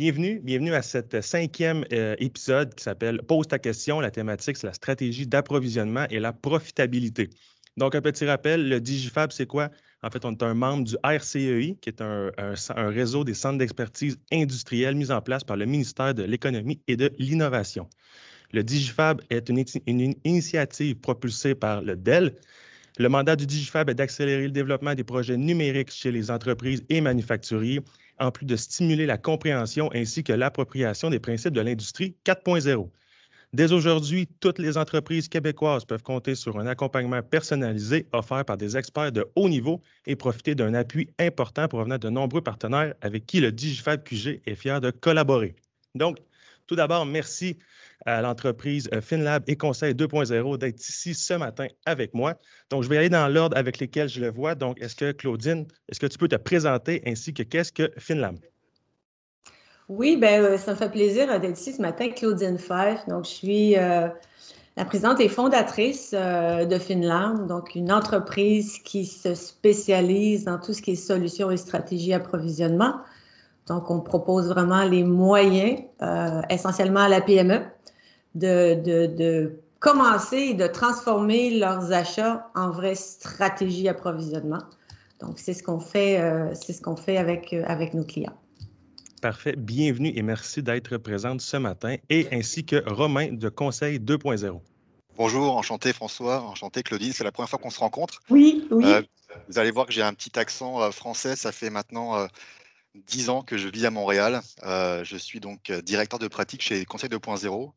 Bienvenue, bienvenue à cet cinquième euh, épisode qui s'appelle Pose ta question. La thématique, c'est la stratégie d'approvisionnement et la profitabilité. Donc, un petit rappel, le Digifab, c'est quoi? En fait, on est un membre du RCEI, qui est un, réseau des centres d'expertise industrielle mis en place par le ministère de l'Économie et de l'Innovation. Le Digifab est une, une, initiative propulsée par le DEL. Le mandat du Digifab est d'accélérer le développement des projets numériques chez les entreprises et manufacturiers, en plus de stimuler la compréhension ainsi que l'appropriation des principes de l'industrie 4.0. Dès aujourd'hui, toutes les entreprises québécoises peuvent compter sur un accompagnement personnalisé offert par des experts de haut niveau et profiter d'un appui important provenant de nombreux partenaires avec qui le Digifab QG est fier de collaborer. Donc, tout d'abord, merci à l'entreprise euh, FinLab et Conseil 2.0 d'être ici ce matin avec moi. Donc, je vais aller dans l'ordre avec lesquels je le vois. Donc, est-ce que Claudine, est-ce que tu peux te présenter ainsi que qu'est-ce que FinLab? Oui, ben, euh, ça me fait plaisir d'être ici ce matin, Claudine Fife. Donc, je suis euh, la présidente et fondatrice euh, de Finland, donc une entreprise qui se spécialise dans tout ce qui est solutions et stratégies approvisionnement. Donc, on propose vraiment les moyens, essentiellement à la PME, de, de, de commencer et de transformer leurs achats en vraie stratégie approvisionnement. Donc, c'est ce qu'on fait, c'est ce qu'on fait avec, avec nos clients. Parfait. Bienvenue et merci d'être présente ce matin et ainsi que Romain de Conseil 2.0. Bonjour, enchanté François, enchanté Claudine, c'est la première fois qu'on se rencontre. Oui, oui. Euh, vous allez voir que j'ai un petit accent euh, français, ça fait maintenant euh, dix ans que je vis à Montréal. je suis donc directeur de pratique chez Conseil 2.0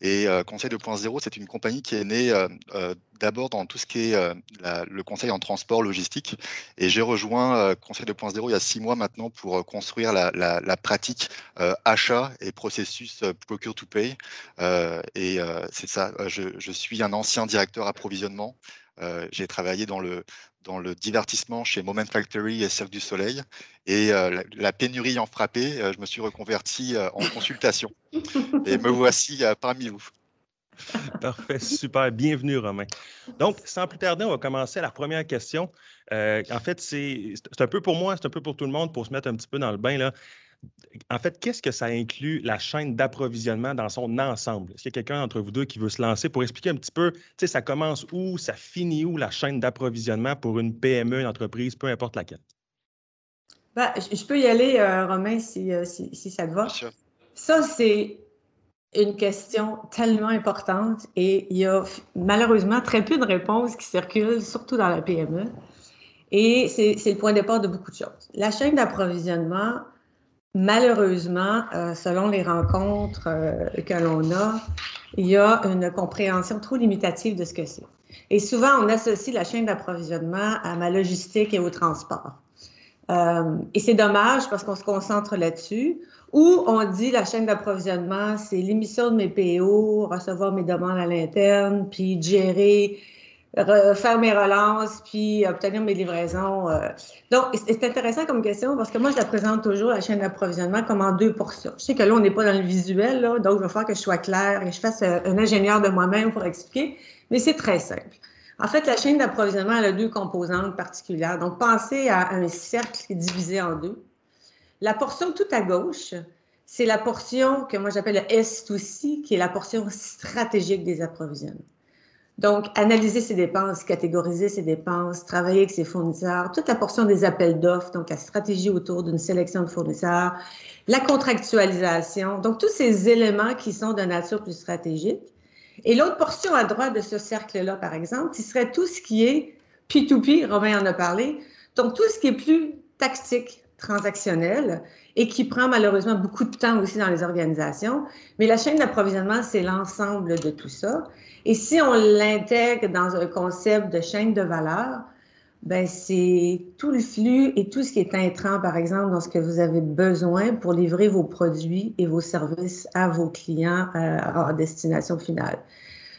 et euh, Conseil 2.0, c'est une compagnie qui est née euh, euh, d'abord dans tout ce qui est le conseil en transport logistique. Et j'ai rejoint Conseil 2.0 il y a six mois maintenant pour construire la, pratique achat et processus procure to pay. et c'est ça, je, suis un ancien directeur approvisionnement. J'ai travaillé dans le, divertissement chez Moment Factory et Cirque du Soleil. Et euh, la, pénurie en frappé, euh, je me suis reconverti euh, en consultation. et me voici parmi vous. Parfait, super. Bienvenue, Romain. Donc, sans plus tarder, on va commencer la première question. en fait, c'est un peu pour moi, c'est un peu pour tout le monde, pour se mettre un petit peu dans le bain. Là en fait, qu'est-ce que ça inclut la chaîne d'approvisionnement dans son ensemble? Est-ce qu'il y a quelqu'un d'entre vous deux qui veut se lancer pour expliquer un petit peu, tu sais, ça commence où, ça finit où la chaîne d'approvisionnement pour une PME, une entreprise, peu importe laquelle? Ben, je peux y aller, euh, Romain, euh, si, si, ça te va. Ça, c'est une question tellement importante et il y a malheureusement très peu de réponses qui circulent, surtout dans la PME. Et c'est le point de départ de beaucoup de choses. La chaîne d'approvisionnement, Malheureusement, euh, selon les rencontres euh, que l'on a, il y a une compréhension trop limitative de ce que c'est. Et souvent, on associe la chaîne d'approvisionnement à ma logistique et au transport. Euh, et c'est dommage parce qu'on se concentre là-dessus. Ou on dit la chaîne d'approvisionnement, c'est l'émission de mes PO, recevoir mes demandes à l'interne, puis gérer faire mes relances, puis obtenir mes livraisons. Euh. Donc, c'est intéressant comme question parce que moi, je la présente toujours, la chaîne d'approvisionnement, comme en deux portions. Je sais que là, on n'est pas dans le visuel, là, donc il va falloir que je sois claire et je fasse euh, un ingénieur de moi-même pour expliquer, mais c'est très simple. En fait, la chaîne d'approvisionnement, elle a deux composantes particulières. Donc, pensez à un cercle divisé en deux. La portion tout à gauche, c'est la portion que moi j'appelle le S2C, qui est la portion stratégique des approvisionnements. Donc, analyser ses dépenses, catégoriser ses dépenses, travailler avec ses fournisseurs, toute la portion des appels d'offres, donc la stratégie autour d'une sélection de fournisseurs, la contractualisation, donc tous ces éléments qui sont de nature plus stratégique. Et l'autre portion à droite de ce cercle-là, par exemple, ce serait tout ce qui est P2P, Romain en a parlé, donc tout ce qui est plus tactique, transactionnel et qui prend malheureusement beaucoup de temps aussi dans les organisations. Mais la chaîne d'approvisionnement, c'est l'ensemble de tout ça. Et si on l'intègre dans un concept de chaîne de valeur, ben c'est tout le flux et tout ce qui est intrant, par exemple, dans ce que vous avez besoin pour livrer vos produits et vos services à vos clients euh, en destination finale.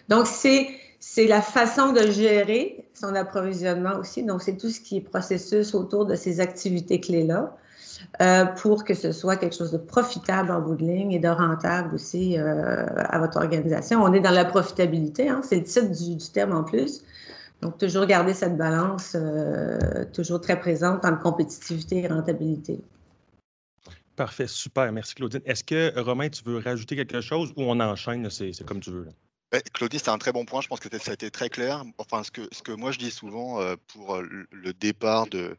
Donc, c'est c'est la façon de gérer son approvisionnement aussi. Donc, c'est tout ce qui est processus autour de ces activités clés-là. Euh, pour que ce soit quelque chose de profitable en bout de ligne et de rentable aussi euh, à votre organisation. On est dans la profitabilité, hein, c'est le titre du, terme en plus. Donc, toujours garder cette balance euh, toujours très présente entre compétitivité et rentabilité. Parfait, super. Merci, Claudine. Est-ce que, Romain, tu veux rajouter quelque chose ou on enchaîne? C'est comme tu veux. Claudine, c'est un très bon point. Je pense que ça a été très clair. Enfin, ce que, moi je dis souvent euh, pour le départ de,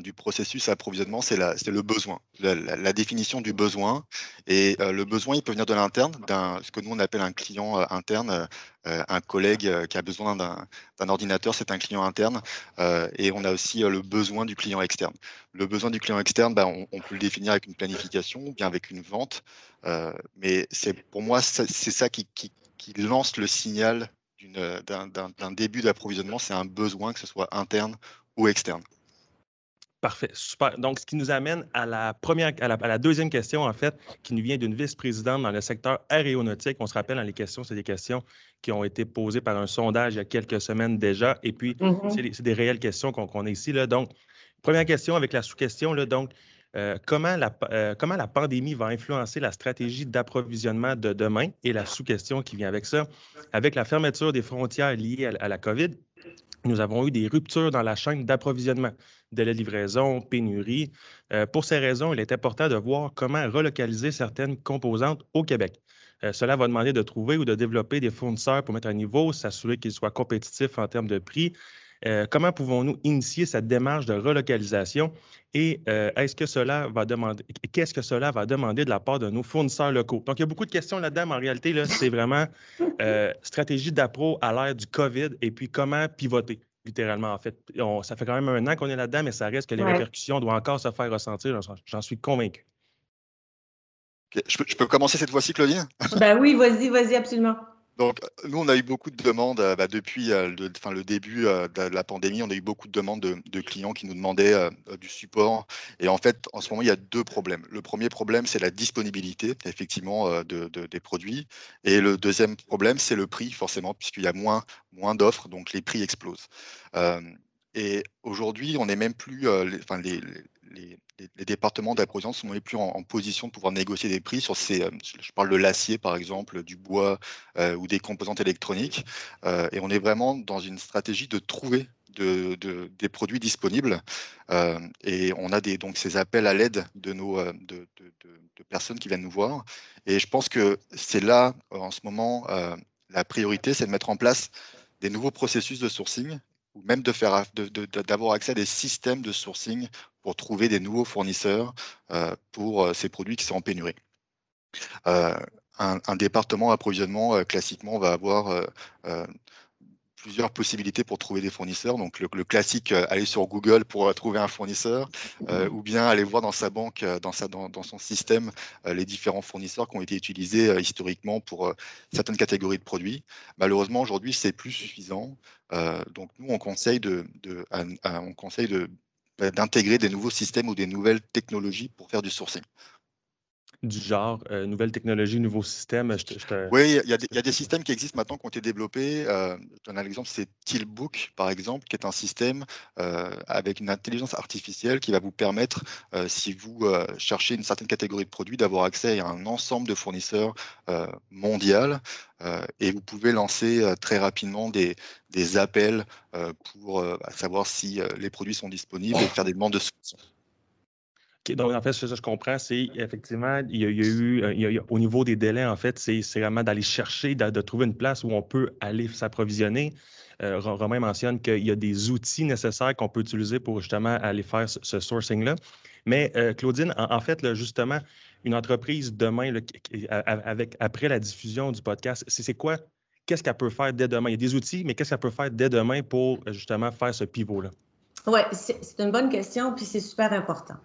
du processus d'approvisionnement, c'est le besoin, la, définition du besoin. Et euh, le besoin, il peut venir de l'interne, ce que nous on appelle un client euh, interne, euh, un collègue qui a besoin d'un ordinateur, c'est un client interne. et on a aussi le besoin du client externe. Le besoin du client externe, bah, on, peut le définir avec une planification ou bien avec une vente. mais pour moi, c'est ça qui, lance le signal d'un début d'approvisionnement, c'est un besoin, que ce soit interne ou externe. Parfait, super. Donc, ce qui nous amène à la première, à la, deuxième question, en fait, qui nous vient d'une vice-présidente dans le secteur aéronautique. On se rappelle, dans les questions, c'est des questions qui ont été posées par un sondage il y a quelques semaines déjà. Et puis, mm-hmm. c'est des réelles questions qu'on a ici. Là. Donc, première question avec la sous-question. Donc, euh, comment, la, euh, comment la pandémie va influencer la stratégie d'approvisionnement de demain? Et la sous-question qui vient avec ça, avec la fermeture des frontières liées à la COVID nous avons eu des ruptures dans la chaîne d'approvisionnement, de la livraison, pénurie. Euh, pour ces raisons, il est important de voir comment relocaliser certaines composantes au Québec. Euh, cela va demander de trouver ou de développer des fournisseurs pour mettre à niveau, s'assurer qu'ils soient compétitifs en termes de prix. Euh, comment pouvons-nous initier cette démarche de relocalisation et est-ce que cela va demander, qu'est-ce que cela va demander de la part de nos fournisseurs locaux? Donc, il y a beaucoup de questions là-dedans, mais en réalité, là, c'est vraiment stratégie d'appro à l'ère du COVID et puis comment pivoter littéralement, en fait. ça fait quand même un an qu'on est là-dedans, mais ça reste que les répercussions doivent encore se faire ressentir. J'en suis convaincu. Je, peux, commencer cette fois-ci, Claudine? ben oui, vas-y, vas-y, absolument. Donc, nous, on a eu beaucoup de demandes euh, bah, depuis euh, le, début euh, de la pandémie. On a eu beaucoup de demandes de, clients qui nous demandaient du support. Et en fait, en ce moment, il y a deux problèmes. Le premier problème, c'est la disponibilité, effectivement, de, des produits. Et le deuxième problème, c'est le prix, forcément, puisqu'il y a moins, moins d'offres, donc les prix explosent. et aujourd'hui, on n'est même plus, les, les, départements d'approvisionnement sont même plus en, position de pouvoir négocier des prix sur ces, euh, je parle de l'acier par exemple, du bois euh, ou des composantes électroniques. Euh, et on est vraiment dans une stratégie de trouver de, des produits disponibles. et on a donc ces appels à l'aide de, nos, de, personnes qui viennent nous voir. Et je pense que c'est là, en ce moment, la priorité, c'est de mettre en place des nouveaux processus de sourcing ou même de faire d'avoir accès à des systèmes de sourcing pour trouver des nouveaux fournisseurs euh, pour euh, ces produits qui sont en pénurie. Euh, un, département d'approvisionnement, classiquement, va avoir plusieurs possibilités pour trouver des fournisseurs. Donc le, classique, aller sur Google pour trouver un fournisseur, ou bien aller voir dans sa banque, dans, sa, dans, dans son système, les différents fournisseurs qui ont été utilisés historiquement pour certaines catégories de produits. Malheureusement, aujourd'hui, c'est plus suffisant. donc nous, on conseille de, de on conseille de d'intégrer des nouveaux systèmes ou des nouvelles technologies pour faire du sourcing du genre euh, nouvelles technologies, nouveaux systèmes? Oui, il y, a des systèmes qui existent maintenant qui ont été développés. Euh, je donne un exemple, c'est Tealbook, par exemple, qui est un système euh, avec une intelligence artificielle qui va vous permettre, si vous cherchez une certaine catégorie de produits, d'avoir accès à un ensemble de fournisseurs mondial et vous pouvez lancer très rapidement des, des appels pour savoir si les produits sont disponibles et faire des demandes de soutien donc, en fait, que je comprends, c'est effectivement, il y a, eu, au niveau des délais, en fait, c'est vraiment d'aller chercher, de, trouver une place où on peut aller s'approvisionner. Euh, Romain mentionne qu'il y a des outils nécessaires qu'on peut utiliser pour justement aller faire ce, sourcing-là. Mais euh, Claudine, en, fait, justement, une entreprise demain, avec, après la diffusion du podcast, c'est quoi? Qu'est-ce qu'elle peut faire dès demain? Il y a des outils, mais qu'est-ce qu'elle peut faire dès demain pour justement faire ce pivot-là? Oui, c'est une bonne question, puis c'est super important.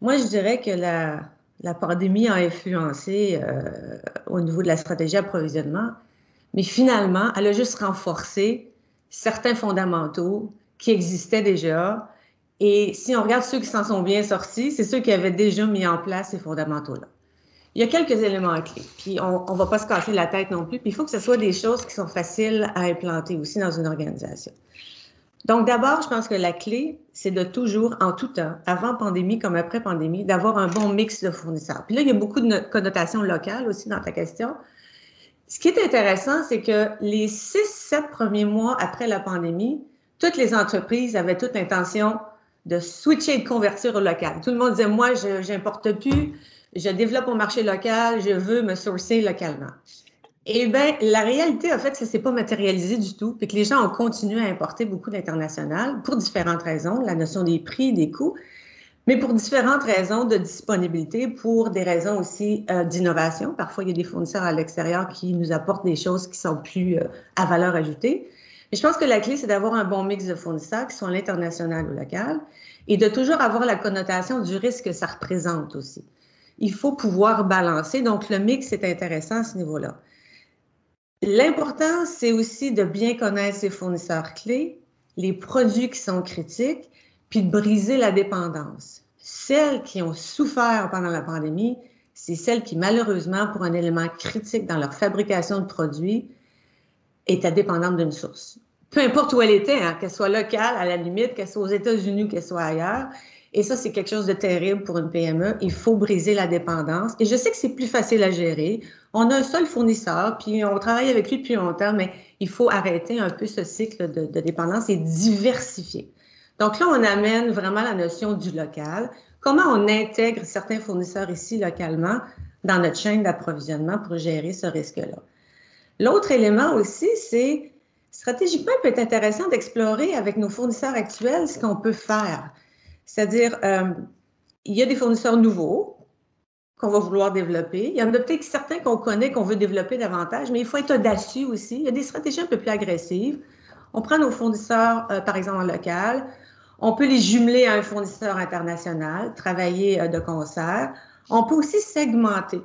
Moi, je dirais que la, pandémie a influencé euh, au niveau de la stratégie d'approvisionnement, mais finalement, elle a juste renforcé certains fondamentaux qui existaient déjà. Et si on regarde ceux qui s'en sont bien sortis, c'est ceux qui avaient déjà mis en place ces fondamentaux-là. Il y a quelques éléments clés, puis on ne va pas se casser la tête non plus, puis il faut que ce soit des choses qui sont faciles à implanter aussi dans une organisation. Donc, d'abord, je pense que la clé, c'est de toujours, en tout temps, avant pandémie comme après pandémie, d'avoir un bon mix de fournisseurs. Puis là, il y a beaucoup de connotations locales aussi dans ta question. Ce qui est intéressant, c'est que les six, sept premiers mois après la pandémie, toutes les entreprises avaient toute l'intention de switcher et de convertir au local. Tout le monde disait, moi, je n'importe plus, je développe mon marché local, je veux me sourcer localement. Eh bien, la réalité, en fait, ça ne s'est pas matérialisé du tout, puis que les gens ont continué à importer beaucoup d'international pour différentes raisons, la notion des prix, des coûts, mais pour différentes raisons de disponibilité, pour des raisons aussi euh, d'innovation. Parfois, il y a des fournisseurs à l'extérieur qui nous apportent des choses qui sont plus euh, à valeur ajoutée. Mais je pense que la clé, c'est d'avoir un bon mix de fournisseurs qui sont l'international ou local et de toujours avoir la connotation du risque que ça représente aussi. Il faut pouvoir balancer. Donc, le mix est intéressant à ce niveau-là. L'important, c'est aussi de bien connaître ses fournisseurs clés, les produits qui sont critiques, puis de briser la dépendance. Celles qui ont souffert pendant la pandémie, c'est celles qui, malheureusement, pour un élément critique dans leur fabrication de produits, étaient dépendantes d'une source. Peu importe où elle était, hein, qu'elle soit locale, à la limite, qu'elle soit aux États-Unis, qu'elle soit ailleurs, et ça, c'est quelque chose de terrible pour une PME. Il faut briser la dépendance. Et je sais que c'est plus facile à gérer. On a un seul fournisseur, puis on travaille avec lui depuis longtemps, mais il faut arrêter un peu ce cycle de, dépendance et diversifier. Donc là, on amène vraiment la notion du local. Comment on intègre certains fournisseurs ici localement dans notre chaîne d'approvisionnement pour gérer ce risque-là? L'autre élément aussi, c'est stratégiquement, il peut être intéressant d'explorer avec nos fournisseurs actuels ce qu'on peut faire. C'est-à-dire, euh, il y a des fournisseurs nouveaux qu'on va vouloir développer. Il y en a peut-être certains qu'on connaît, qu'on veut développer davantage, mais il faut être audacieux aussi. Il y a des stratégies un peu plus agressives. On prend nos fournisseurs, euh, par exemple, en local. On peut les jumeler à un fournisseur international, travailler euh, de concert. On peut aussi segmenter.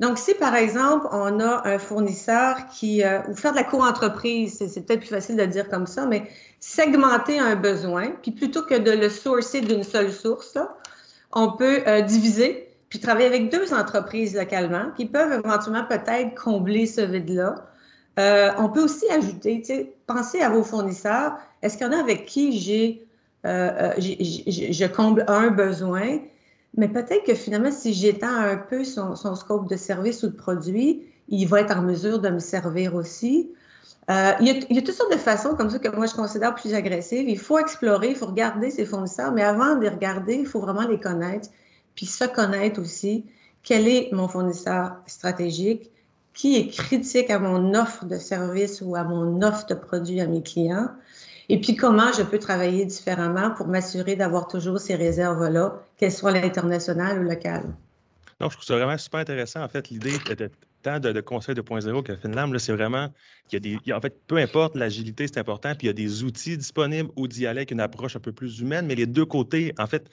Donc, si par exemple, on a un fournisseur qui, euh, ou faire de la co-entreprise, c'est peut-être plus facile de dire comme ça, mais segmenter un besoin, puis plutôt que de le sourcer d'une seule source, on peut euh, diviser, puis travailler avec deux entreprises localement qui peuvent éventuellement peut-être combler ce vide-là. Euh, on peut aussi ajouter, pensez à vos fournisseurs. Est-ce qu'il y en a avec qui j'ai, je comble un besoin? Mais peut-être que finalement, si j'étends un peu son, scope de service ou de produit, il va être en mesure de me servir aussi. Euh, il, y a, toutes sortes de façons comme ça que moi je considère plus agressives. Il faut explorer, il faut regarder ses fournisseurs, mais avant de les regarder, il faut vraiment les connaître, puis se connaître aussi. Quel est mon fournisseur stratégique? Qui est critique à mon offre de service ou à mon offre de produit à mes clients? Et puis, comment je peux travailler différemment pour m'assurer d'avoir toujours ces réserves-là, qu'elles soient à l'international ou locales? Non, je trouve ça vraiment super intéressant. En fait, l'idée de, tant de, de conseil 2.0 que Finlam, c'est vraiment qu'il y a des. en fait, peu importe, l'agilité, c'est important, puis il y a des outils disponibles aller avec une approche un peu plus humaine, mais les deux côtés, en fait,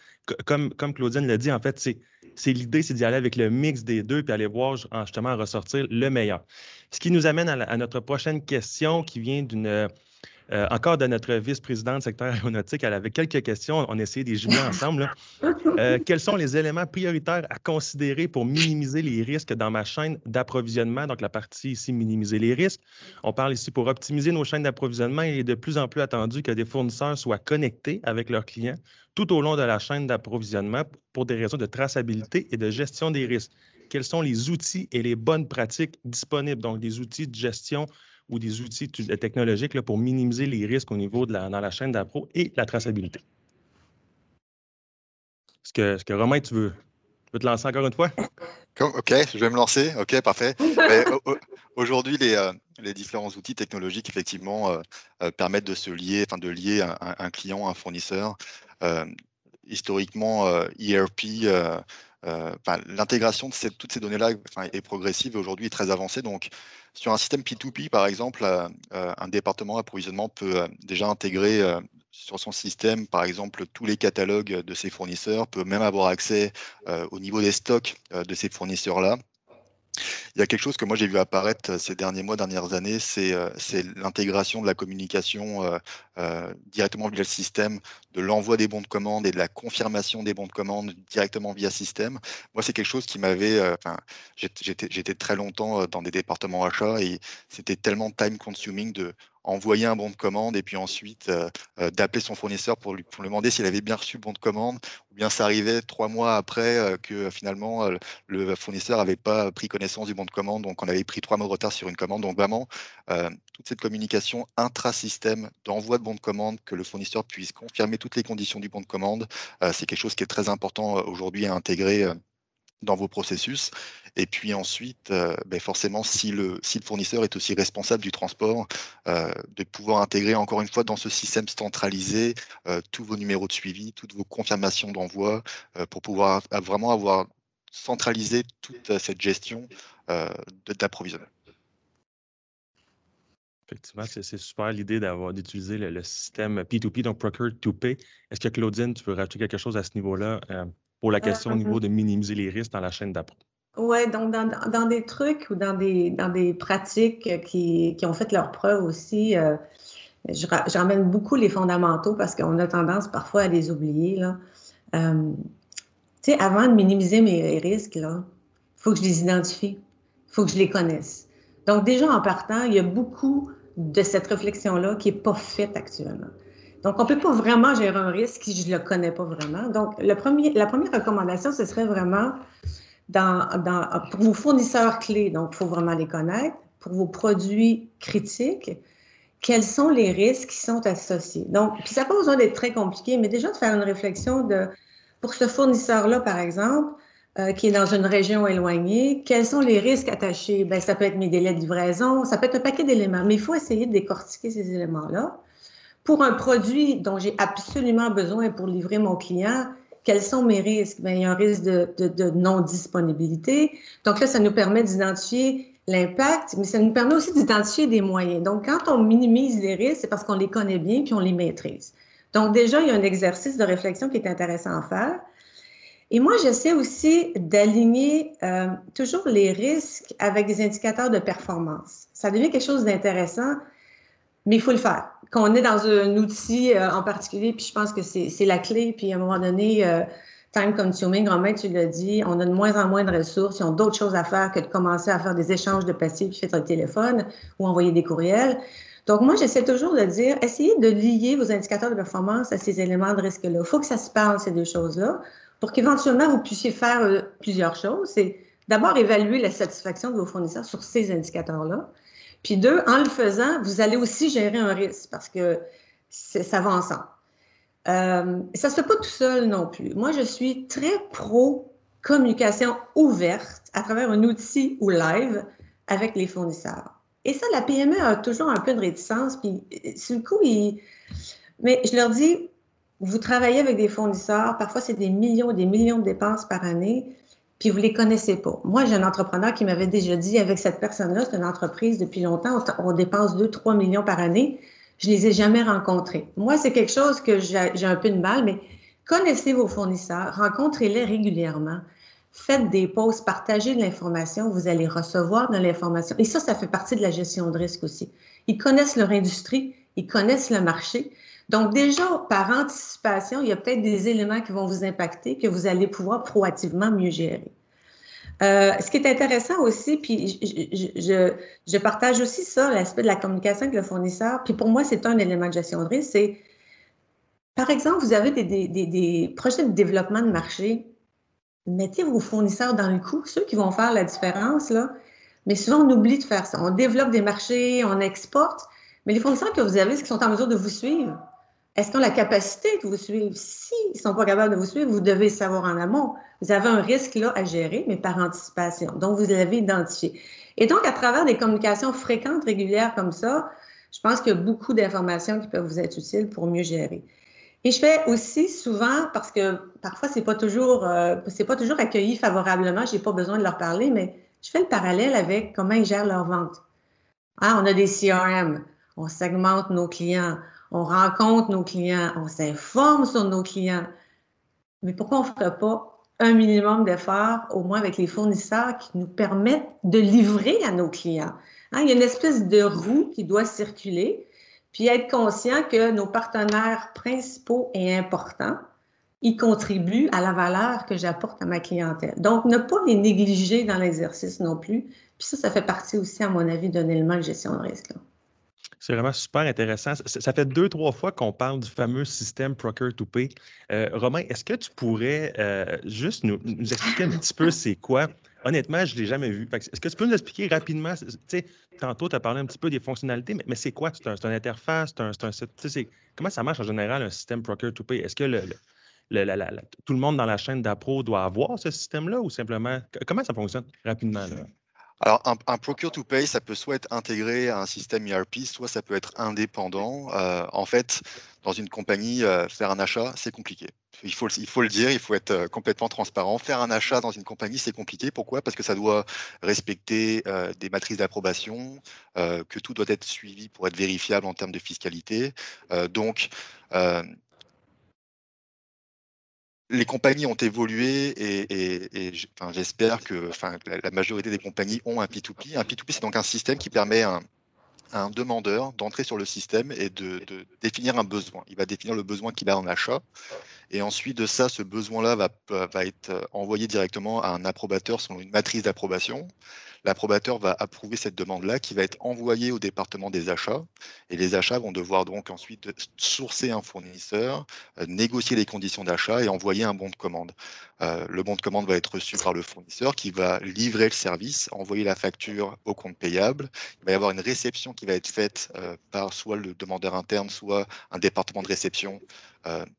comme, comme Claudine l'a dit, en fait, c'est l'idée, c'est d'y aller avec le mix des deux, puis aller voir justement ressortir le meilleur. Ce qui nous amène à notre prochaine question qui vient d'une euh, encore de notre vice-présidente secteur aéronautique, elle avait quelques questions. On a essayé de les ensemble. Euh, quels sont les éléments prioritaires à considérer pour minimiser les risques dans ma chaîne d'approvisionnement? Donc, la partie ici, minimiser les risques. On parle ici pour optimiser nos chaînes d'approvisionnement. Il est de plus en plus attendu que des fournisseurs soient connectés avec leurs clients tout au long de la chaîne d'approvisionnement pour des raisons de traçabilité et de gestion des risques. Quels sont les outils et les bonnes pratiques disponibles? Donc, des outils de gestion ou des outils technologiques pour minimiser les risques au niveau de la, dans la chaîne d'appro et la traçabilité. Est-ce que, que, Romain, tu veux, te lancer encore une fois? OK, je vais me lancer. OK, parfait. Aujourd'hui, les, euh, les, différents outils technologiques, effectivement, euh, euh, permettent de se lier, enfin de lier un, un client, un fournisseur. historiquement, ERP, e l'intégration de toutes ces données-là est progressive et aujourd'hui très avancée. Donc, sur un système P2P, par exemple, euh, euh, un département d'approvisionnement peut euh, déjà intégrer sur son système, par exemple, tous les catalogues de ses fournisseurs, peut même avoir accès au niveau des stocks de ces fournisseurs-là. Il y a quelque chose que moi j'ai vu apparaître euh, ces derniers mois, dernières années, c'est euh, l'intégration de la communication euh, directement via le système, de l'envoi des bons de commande et de la confirmation des bons de commande directement via système. Moi, c'est quelque chose qui m'avait. J'étais très longtemps dans des départements achats et c'était tellement time consuming de envoyer un bon de commande et puis ensuite d'appeler son fournisseur pour lui, demander s'il avait bien reçu le bon de commande, ou bien ça arrivait trois mois après que finalement le fournisseur n'avait pas pris connaissance du bon de commande, donc on avait pris trois mois de retard sur une commande. Donc vraiment, toute cette communication intra-système d'envoi de bon de commande, que le fournisseur puisse confirmer toutes les conditions du bon de commande, c'est quelque chose qui est très important aujourd'hui à intégrer dans vos processus. Et puis ensuite, euh, ben forcément, si le, fournisseur est aussi responsable du transport, euh, de pouvoir intégrer encore une fois dans ce système centralisé euh, tous vos numéros de suivi, toutes vos confirmations d'envoi, pour pouvoir vraiment avoir centralisé toute cette gestion d'approvisionnement. Effectivement, c'est super l'idée d'avoir d'utiliser le, système P2P, donc Procure to Pay. Est-ce que Claudine, tu peux rajouter quelque chose à ce niveau-là pour la question au niveau mmh de minimiser les risques dans la chaîne d'appro. Oui, donc dans, des trucs ou dans des, dans des pratiques qui, ont fait leur preuve aussi, euh, j'emmène beaucoup les fondamentaux parce qu'on a tendance parfois à les oublier. Là. Euh, tu sais, avant de minimiser mes risques, il faut que je les identifie, il faut que je les connaisse. Donc déjà en partant, il y a beaucoup de cette réflexion-là qui n'est pas faite actuellement. Donc, on ne peut pas vraiment gérer un risque si je ne le connais pas vraiment. Donc, le premier, la première recommandation, ce serait vraiment dans, dans, pour vos fournisseurs clés, donc il faut vraiment les connaître. Pour vos produits critiques, quels sont les risques qui sont associés? Donc, puis ça n'a pas besoin d'être très compliqué, mais déjà de faire une réflexion de, pour ce fournisseur-là, par exemple, euh, qui est dans une région éloignée, quels sont les risques attachés? Bien, ça peut être mes délais de livraison, ça peut être un paquet d'éléments, mais il faut essayer de décortiquer ces éléments-là pour un produit dont j'ai absolument besoin pour livrer mon client, quels sont mes risques? Bien, il y a un risque de, non-disponibilité. Donc là, ça nous permet d'identifier l'impact, mais ça nous permet aussi d'identifier des moyens. Donc, quand on minimise les risques, c'est parce qu'on les connaît bien puis on les maîtrise. Donc, déjà, il y a un exercice de réflexion qui est intéressant à faire. Et moi, j'essaie aussi d'aligner euh, toujours les risques avec des indicateurs de performance. Ça devient quelque chose d'intéressant, mais il faut le faire qu'on est dans un outil euh, en particulier, puis je pense que c'est la clé. Puis à un moment donné, euh, time consuming, Romain, tu l'as dit, on a de moins en moins de ressources. Ils ont d'autres choses à faire que de commencer à faire des échanges de papier puis faire un téléphone ou envoyer des courriels. Donc, moi, j'essaie toujours de dire, essayez de lier vos indicateurs de performance à ces éléments de risque-là. Il faut que ça se parle, ces deux choses-là, pour qu'éventuellement, vous puissiez faire euh, plusieurs choses. C'est d'abord évaluer la satisfaction de vos fournisseurs sur ces indicateurs-là. Puis deux, en le faisant, vous allez aussi gérer un risque parce que ça va ensemble. Euh, ça ne se fait pas tout seul non plus. Moi, je suis très pro communication ouverte à travers un outil ou live avec les fournisseurs. Et ça, la PME a toujours un peu de réticence. Puis, sur le coup, mais je leur dis, vous travaillez avec des fournisseurs, parfois c'est des millions des millions de dépenses par année puis vous les connaissez pas. Moi, j'ai un entrepreneur qui m'avait déjà dit, avec cette personne-là, c'est une entreprise depuis longtemps, on, dépense 2-3 millions par année. Je les ai jamais rencontrés. Moi, c'est quelque chose que j'ai un peu de mal, mais connaissez vos fournisseurs, rencontrez-les régulièrement. Faites des pauses, partagez de l'information, vous allez recevoir de l'information. Et ça, ça fait partie de la gestion de risque aussi. Ils connaissent leur industrie, ils connaissent le marché. Donc déjà, par anticipation, il y a peut-être des éléments qui vont vous impacter que vous allez pouvoir proactivement mieux gérer. Euh, ce qui est intéressant aussi, puis je, partage aussi ça, l'aspect de la communication avec le fournisseur, puis pour moi, c'est un élément de gestion de risque, c'est, par exemple, vous avez des, projets de développement de marché, mettez vos fournisseurs dans le coup, ceux qui vont faire la différence, là, mais souvent on oublie de faire ça. On développe des marchés, on exporte, mais les fournisseurs que vous avez, qu'ils sont en mesure de vous suivre? Est-ce qu'ils ont la capacité de vous suivre? S'ils ne sont pas capables de vous suivre, vous devez savoir en amont. Vous avez un risque là à gérer, mais par anticipation. Donc, vous l'avez identifié. Et donc, à travers des communications fréquentes, régulières comme ça, je pense qu'il y a beaucoup d'informations qui peuvent vous être utiles pour mieux gérer. Et je fais aussi souvent, parce que parfois, ce n'est pas, toujours, euh, pas toujours accueilli favorablement, je n'ai pas besoin de leur parler, mais je fais le parallèle avec comment ils gèrent leur vente. Ah, on a des CRM, on segmente nos clients, on rencontre nos clients, on s'informe sur nos clients. Mais pourquoi on ne ferait pas un minimum d'efforts, au moins avec les fournisseurs qui nous permettent de livrer à nos clients? Hein, il y a une espèce de roue qui doit circuler, puis être conscient que nos partenaires principaux et importants, ils contribuent à la valeur que j'apporte à ma clientèle. Donc, ne pas les négliger dans l'exercice non plus. Puis ça, ça fait partie aussi, à mon avis, d'un élément de gestion de risque. C'est vraiment super intéressant. Ça, fait deux, trois fois qu'on parle du fameux système Procure to Pay. Euh, Romain, est-ce que tu pourrais euh, juste nous, expliquer un petit peu c'est quoi? Honnêtement, je ne l'ai jamais vu. Est-ce que tu peux nous expliquer rapidement? Tantôt, tu as parlé un petit peu des fonctionnalités, mais, c'est quoi? C'est un, interface? Un, un, comment ça marche en général un système Procure to Pay? Est-ce que le, tout le monde dans la chaîne d'appro doit avoir ce système-là ou simplement. Comment ça fonctionne rapidement? Alors, un, procure to pay, ça peut soit être intégré à un système ERP, soit ça peut être indépendant. Euh, en fait, dans une compagnie, euh, faire un achat, c'est compliqué. Il faut, il faut le dire, il faut être euh, complètement transparent. Faire un achat dans une compagnie, c'est compliqué. Pourquoi? Parce que ça doit respecter des matrices d'approbation, que tout doit être suivi pour être vérifiable en termes de fiscalité. donc, les compagnies ont évolué et, j'espère que la, majorité des compagnies ont un P2P. Un P2P, c'est donc un système qui permet à un, demandeur d'entrer sur le système et de, définir un besoin. Il va définir le besoin qu'il a en achat. Et ensuite de ça, ce besoin-là va, être envoyé directement à un approbateur selon une matrice d'approbation l'approbateur va approuver cette demande-là qui va être envoyée au département des achats. Et les achats vont devoir donc ensuite sourcer un fournisseur, euh, négocier les conditions d'achat et envoyer un bon de commande. Euh, le bon de commande va être reçu par le fournisseur qui va livrer le service, envoyer la facture au compte payable. Il va y avoir une réception qui va être faite euh, par soit le demandeur interne, soit un département de réception,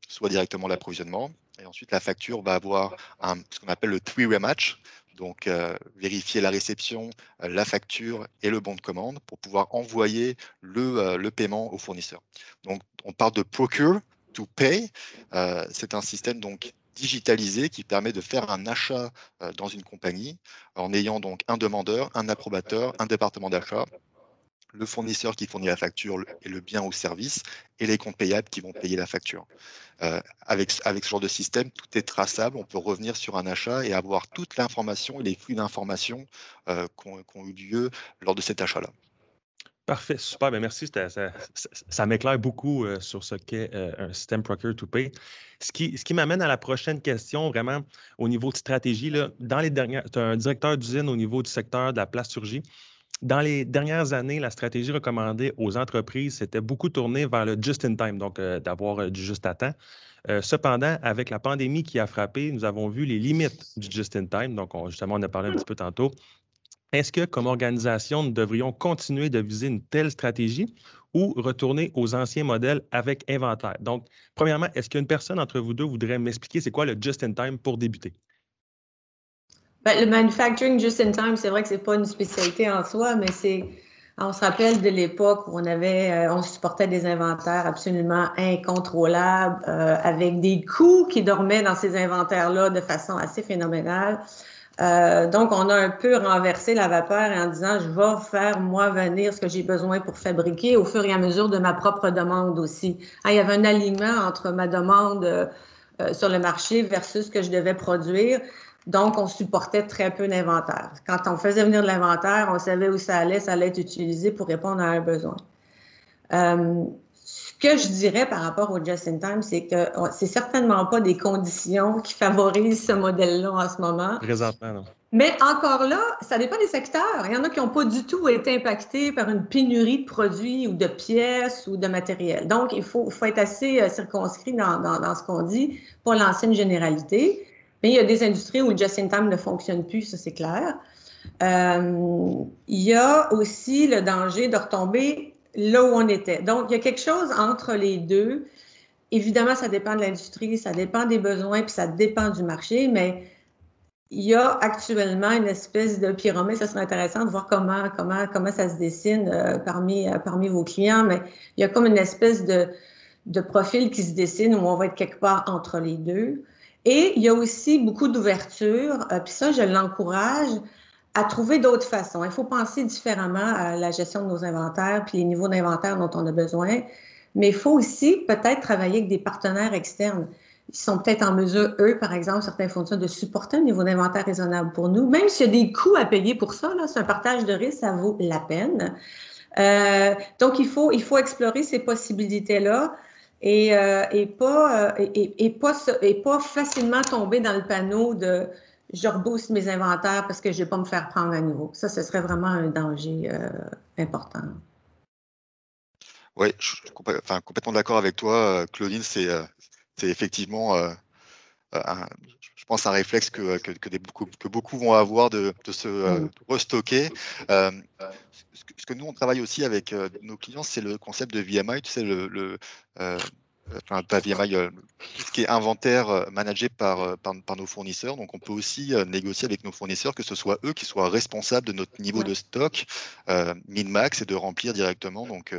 soit directement l'approvisionnement. Et ensuite, la facture va avoir ce qu'on appelle le three-way match. Donc, euh, vérifier la réception, euh, la facture et le bon de commande pour pouvoir envoyer le, euh, le paiement au fournisseur. Donc, on parle de procure to pay. C'est un système donc digitalisé qui permet de faire un achat dans une compagnie en ayant donc un demandeur, un approbateur, un département d'achat le fournisseur qui fournit la facture et le bien ou service, et les comptes payables qui vont payer la facture. Euh, avec, avec ce genre de système, tout est traçable, on peut revenir sur un achat et avoir toute l'information et les flux d'informations euh, qui ont, eu lieu lors de cet achat-là. Parfait, super, bien merci. Ça, m'éclaire beaucoup euh, sur ce qu'est un système Procure to Pay. Ce qui, ce qui m'amène à la prochaine question, vraiment au niveau de stratégie. Là, dans les dernières, tu as un directeur d'usine au niveau du secteur de la plasturgie. Dans les dernières années, la stratégie recommandée aux entreprises, c'était beaucoup tourné vers le just-in-time, donc euh, d'avoir euh, du juste à temps. Euh, cependant, avec la pandémie qui a frappé, nous avons vu les limites du just-in-time. Donc, justement, on a parlé un petit peu tantôt. Est-ce que, comme organisation, nous devrions continuer de viser une telle stratégie ou retourner aux anciens modèles avec inventaire? Donc, premièrement, est-ce qu'une personne entre vous deux voudrait m'expliquer c'est quoi le just-in-time pour débuter? Ben, le manufacturing just in time, c'est vrai que c'est pas une spécialité en soi, mais c'est. On se rappelle de l'époque où on avait, euh, on supportait des inventaires absolument incontrôlables, euh, avec des coûts qui dormaient dans ces inventaires-là de façon assez phénoménale. Euh, donc, on a un peu renversé la vapeur en disant, je vais faire moi venir ce que j'ai besoin pour fabriquer au fur et à mesure de ma propre demande aussi. Ah, il y avait un alignement entre ma demande sur le marché versus ce que je devais produire. Donc, on supportait très peu d'inventaire. Quand on faisait venir de l'inventaire, on savait où ça allait, ça allait être utilisé pour répondre à un besoin. Euh, ce que je dirais par rapport au just-in-time, c'est que c'est certainement pas des conditions qui favorisent ce modèle-là en ce moment. Présentement, non. Mais encore là, ça dépend des secteurs. Il y en a qui n'ont pas du tout été impactés par une pénurie de produits ou de pièces ou de matériel. Donc, il faut, faut être assez euh, circonscrit dans, dans, dans ce qu'on dit pour lancer une généralité. Mais il y a des industries où le just-in-time ne fonctionne plus, ça c'est clair. Euh, il y a aussi le danger de retomber là où on était. Donc, il y a quelque chose entre les deux. Évidemment, ça dépend de l'industrie, ça dépend des besoins, puis ça dépend du marché, mais il y a actuellement une espèce de pyramide. Ça serait intéressant de voir comment, comment, comment ça se dessine euh, parmi, euh, parmi vos clients, mais il y a comme une espèce de, de profil qui se dessine où on va être quelque part entre les deux. Et il y a aussi beaucoup d'ouverture, euh, puis ça, je l'encourage à trouver d'autres façons. Il faut penser différemment à la gestion de nos inventaires, puis les niveaux d'inventaire dont on a besoin. Mais il faut aussi peut-être travailler avec des partenaires externes. Ils sont peut-être en mesure, eux, par exemple, certains fournisseurs, de supporter un niveau d'inventaire raisonnable pour nous. Même s'il y a des coûts à payer pour ça, c'est un partage de risque, ça vaut la peine. Euh, donc, il faut, il faut explorer ces possibilités-là et, euh, et, pas, euh, et, pas, facilement tomber dans le panneau de je rebooste mes inventaires parce que je ne vais pas me faire prendre à nouveau. Ça, ce serait vraiment un danger euh, important. Oui, je suis complètement d'accord avec toi, Claudine. C'est effectivement je pense, un réflexe que, que, beaucoup, que beaucoup, vont avoir de, se mmh. restocker. ce, que, nous, on travaille aussi avec nos clients, c'est le concept de VMI, tu sais, le, enfin pas VMI, tout ce qui est inventaire managé par, par, nos fournisseurs. Donc on peut aussi négocier avec nos fournisseurs que ce soit eux qui soient responsables de notre niveau de stock min-max et de remplir directement. Donc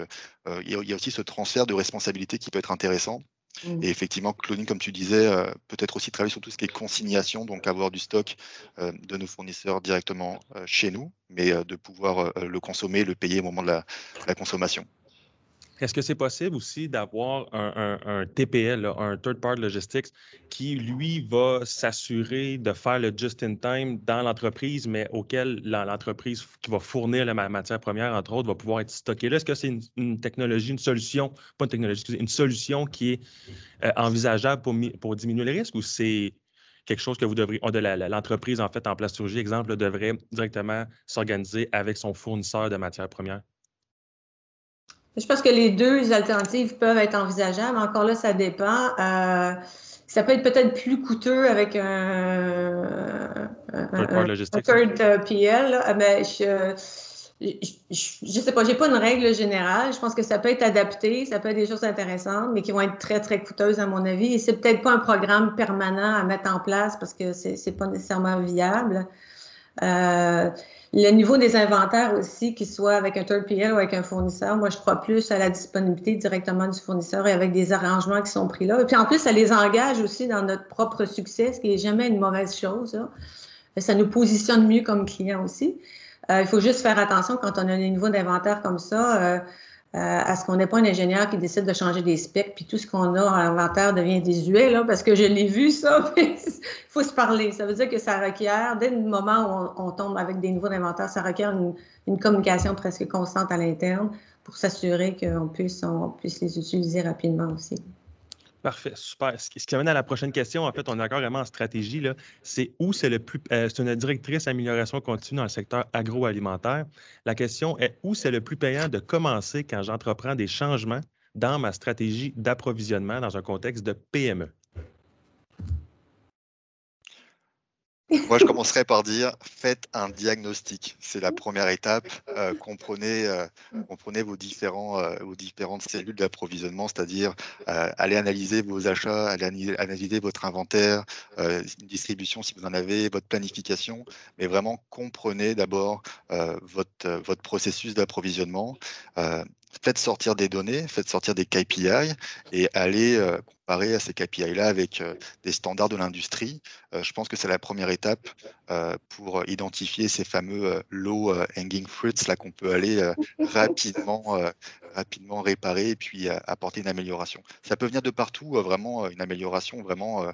il y, a aussi ce transfert de responsabilité qui peut être intéressant. Mmh. Et effectivement, Claudine, comme tu disais, peut-être aussi travailler sur tout ce qui est consignation, donc avoir du stock de nos fournisseurs directement chez nous, mais de pouvoir le consommer, le payer au moment de la consommation. Est-ce que c'est possible aussi d'avoir un, TPL, un Third Party Logistics, qui, lui, va s'assurer de faire le just-in-time dans l'entreprise, mais auquel l'entreprise qui va fournir la matière première, entre autres, va pouvoir être stockée? Est-ce que c'est une, technologie, une solution, pas une technologie, une solution qui est euh, envisageable pour, diminuer les risques ou c'est quelque chose que vous devriez, l'entreprise, en fait, en plasturgie, exemple, devrait directement s'organiser avec son fournisseur de matières premières? Je pense que les deux alternatives peuvent être envisageables. Encore là, ça dépend. Euh, ça peut être peut-être plus coûteux avec un, third PL, mais je, je, sais pas, j'ai pas une règle générale. Je pense que ça peut être adapté, ça peut être des choses intéressantes, mais qui vont être très, très coûteuses à mon avis. Et c'est peut-être pas un programme permanent à mettre en place parce que c'est, c'est pas nécessairement viable. Euh, le niveau des inventaires aussi, qu'il soit avec un third PL ou avec un fournisseur, moi, je crois plus à la disponibilité directement du fournisseur et avec des arrangements qui sont pris là. Et puis en plus, ça les engage aussi dans notre propre succès, ce qui n'est jamais une mauvaise chose. Ça nous positionne mieux comme client aussi. Euh, il faut juste faire attention quand on a des niveaux d'inventaire comme ça. Euh, euh, à ce qu'on n'ait pas un ingénieur qui décide de changer des specs, puis tout ce qu'on a en inventaire devient désuet, là, parce que je l'ai vu, ça. Il faut se parler. Ça veut dire que ça requiert, dès le moment où on, tombe avec des niveaux d'inventaire, ça requiert une, communication presque constante à l'interne pour s'assurer qu'on puisse, on puisse les utiliser rapidement aussi. Parfait, super. Ce qui amène à la prochaine question, en fait, on est encore vraiment en stratégie, c'est où c'est le plus. Euh, c'est une directrice amélioration continue dans le secteur agroalimentaire. La question est où c'est le plus payant de commencer quand j'entreprends des changements dans ma stratégie d'approvisionnement dans un contexte de PME? Moi, je commencerai par dire faites un diagnostic. C'est la première étape. Euh, comprenez, euh, comprenez vos, différents, euh, vos différentes cellules d'approvisionnement, c'est-à-dire allez analyser vos achats, allez analyser votre inventaire, une distribution si vous en avez, votre planification, mais vraiment comprenez d'abord votre, votre processus d'approvisionnement faites sortir des données, faites sortir des KPI et allez euh, comparer à ces KPI-là avec euh, des standards de l'industrie. Euh, je pense que c'est la première étape pour identifier ces fameux low hanging fruits là qu'on peut aller rapidement, rapidement réparer et puis apporter une amélioration. Ça peut venir de partout, vraiment une amélioration, vraiment,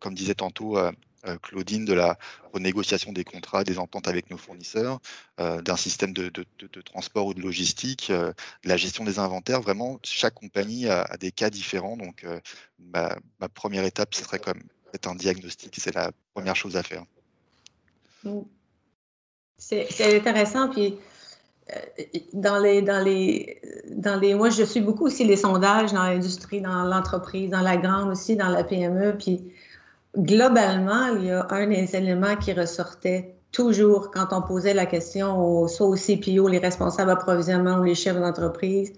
comme disait tantôt Claudine, de la renégociation des contrats, des ententes avec nos fournisseurs, euh, d'un système de, transport ou de logistique, euh, de la gestion des inventaires. Vraiment, chaque compagnie a, des cas différents. Donc, ma, première étape, ce serait comme être un diagnostic. C'est la première chose à faire. C'est intéressant. Puis, dans les, dans les, dans les, moi, je suis beaucoup aussi les sondages dans l'industrie, dans l'entreprise, dans la grande aussi, dans la PME. Puis, globalement, il y a un des éléments qui ressortait toujours quand on posait la question aux, soit aux CPO, les responsables approvisionnement ou les chefs d'entreprise,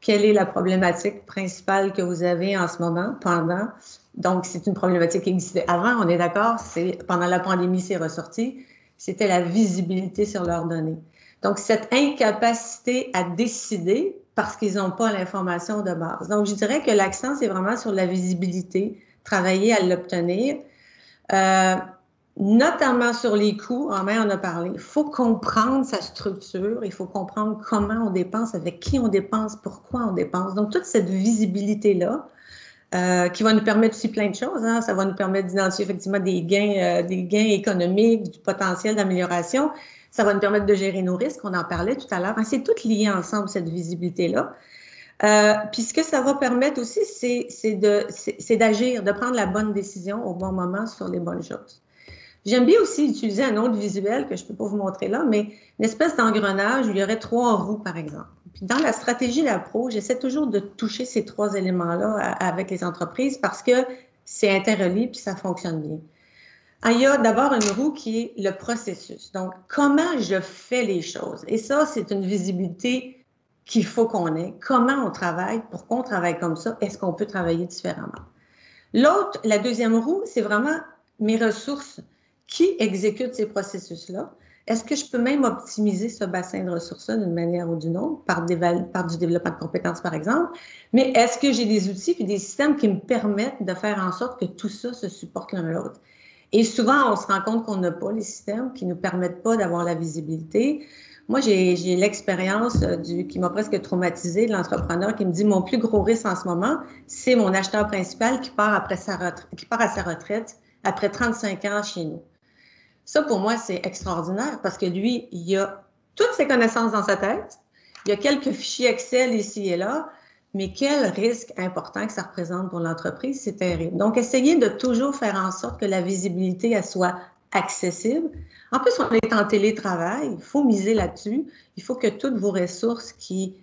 quelle est la problématique principale que vous avez en ce moment, pendant? Donc, c'est une problématique qui existait avant, on est d'accord, c'est pendant la pandémie, c'est ressorti, c'était la visibilité sur leurs données. Donc, cette incapacité à décider parce qu'ils n'ont pas l'information de base. Donc, je dirais que l'accent, c'est vraiment sur la visibilité, travailler à l'obtenir. Euh, notamment sur les coûts, en main, on a parlé. Il faut comprendre sa structure, il faut comprendre comment on dépense, avec qui on dépense, pourquoi on dépense. Donc, toute cette visibilité-là, euh, qui va nous permettre aussi plein de choses. Hein. Ça va nous permettre d'identifier effectivement des gains, euh, des gains économiques, du potentiel d'amélioration. Ça va nous permettre de gérer nos risques, on en parlait tout à l'heure. C'est tout lié ensemble, cette visibilité-là. Euh, puis ce que ça va permettre aussi, c'est d'agir, de, prendre la bonne décision au bon moment sur les bonnes choses. J'aime bien aussi utiliser un autre visuel que je ne peux pas vous montrer là, mais une espèce d'engrenage où il y aurait trois roues, par exemple. Puis dans la stratégie pro, j'essaie toujours de toucher ces trois éléments-là avec les entreprises parce que c'est interrelié puis ça fonctionne bien. Ah, il y a d'abord une roue qui est le processus. Donc, comment je fais les choses? Et ça, c'est une visibilité qu'il faut qu'on ait. Comment on travaille? Pourquoi on travaille comme ça? Est-ce qu'on peut travailler différemment? L'autre, la deuxième roue, c'est vraiment mes ressources. Qui exécute ces processus-là? Est-ce que je peux même optimiser ce bassin de ressources-là d'une manière ou d'une autre, par, du développement de compétences, par exemple? Mais est-ce que j'ai des outils et des systèmes qui me permettent de faire en sorte que tout ça se supporte l'un l'autre? Et souvent, on se rend compte qu'on n'a pas les systèmes qui ne nous permettent pas d'avoir la visibilité. Moi, j'ai l'expérience euh, qui m'a presque traumatisé de l'entrepreneur qui me dit mon plus gros risque en ce moment, c'est mon acheteur principal qui part après sa qui part à sa retraite après 35 ans chez nous. Ça, pour moi, c'est extraordinaire parce que lui, il a toutes ses connaissances dans sa tête. Il a quelques fichiers Excel ici et là, mais quel risque important que ça représente pour l'entreprise, c'est terrible. Donc, essayez de toujours faire en sorte que la visibilité soit accessible. En plus, on est en télétravail, il faut miser là-dessus. Il faut que toutes vos ressources qui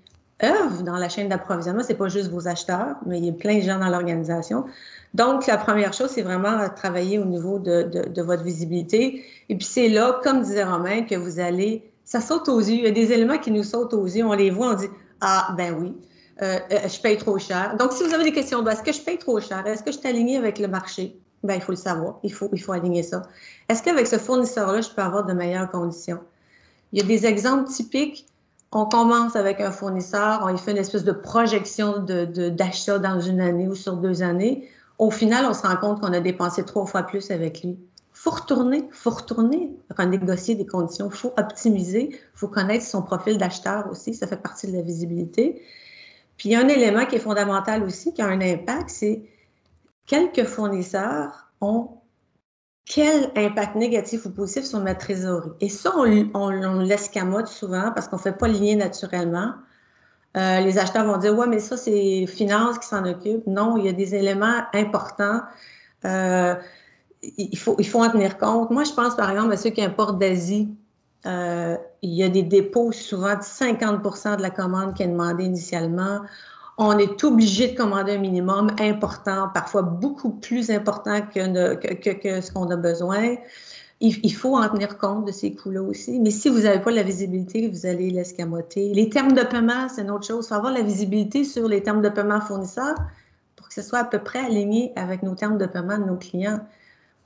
œuvrent dans la chaîne d'approvisionnement, ce n'est pas juste vos acheteurs, mais il y a plein de gens dans l'organisation. Donc, la première chose, c'est vraiment travailler au niveau de, votre visibilité. Et puis, c'est là, comme disait Romain, que vous allez, ça saute aux yeux. Il y a des éléments qui nous sautent aux yeux. On les voit, on dit, ah, ben oui. Euh, euh, je paye trop cher. Donc, si vous avez des questions, est-ce que je paye trop cher? Est-ce que je suis alignée avec le marché? Ben, il faut le savoir. Il faut, il faut aligner ça. Est-ce qu'avec ce fournisseur-là, je peux avoir de meilleures conditions? Il y a des exemples typiques. On commence avec un fournisseur, on y fait une espèce de projection d'achat de, dans une année ou sur deux années. Au final, on se rend compte qu'on a dépensé trois fois plus avec lui. Il faut retourner, faut retourner, renégocier des conditions, faut optimiser, faut connaître son profil d'acheteur aussi, ça fait partie de la visibilité. Puis il y a un élément qui est fondamental aussi, qui a un impact, c'est quelques fournisseurs ont quel impact négatif ou positif sur ma trésorerie? Et ça, on, on, laisse camotte souvent parce qu'on ne fait pas le naturellement. Euh, les acheteurs vont dire Ouais, mais ça, c'est finance qui s'en occupe. Non, il y a des éléments importants. Euh, il, faut, il faut en tenir compte. Moi, je pense par exemple à ceux qui importent d'Asie. Euh, il y a des dépôts souvent de 50% de la commande qui est demandée initialement. On est obligé de commander un minimum important, parfois beaucoup plus important que, ce qu'on a besoin. Il, faut en tenir compte de ces coûts-là aussi. Mais si vous n'avez pas la visibilité, vous allez l'escamoter. Les termes de paiement, c'est une autre chose. Il faut avoir la visibilité sur les termes de paiement fournisseurs pour que ce soit à peu près aligné avec nos termes de paiement de nos clients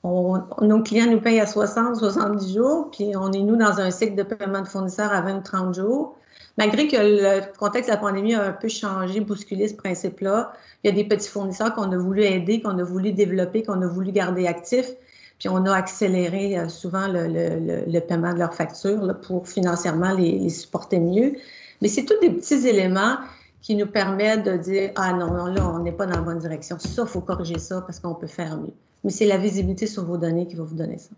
nos clients nous payent à 60, 70 jours, puis on est, nous, dans un cycle de paiement de fournisseurs à 20 30 jours. Malgré que le contexte de la pandémie a un peu changé, bousculé ce principe-là, il y a des petits fournisseurs qu'on a voulu aider, qu'on a voulu développer, qu'on a voulu garder actifs, puis on a accéléré euh, souvent le, paiement de leurs factures pour financièrement les, les supporter mieux. Mais c'est tous des petits éléments qui nous permettent de dire Ah non, non, là, on n'est pas dans la bonne direction. Ça, il faut corriger ça parce qu'on peut faire mieux mais c'est la visibilité sur vos données qui va vous donner ça.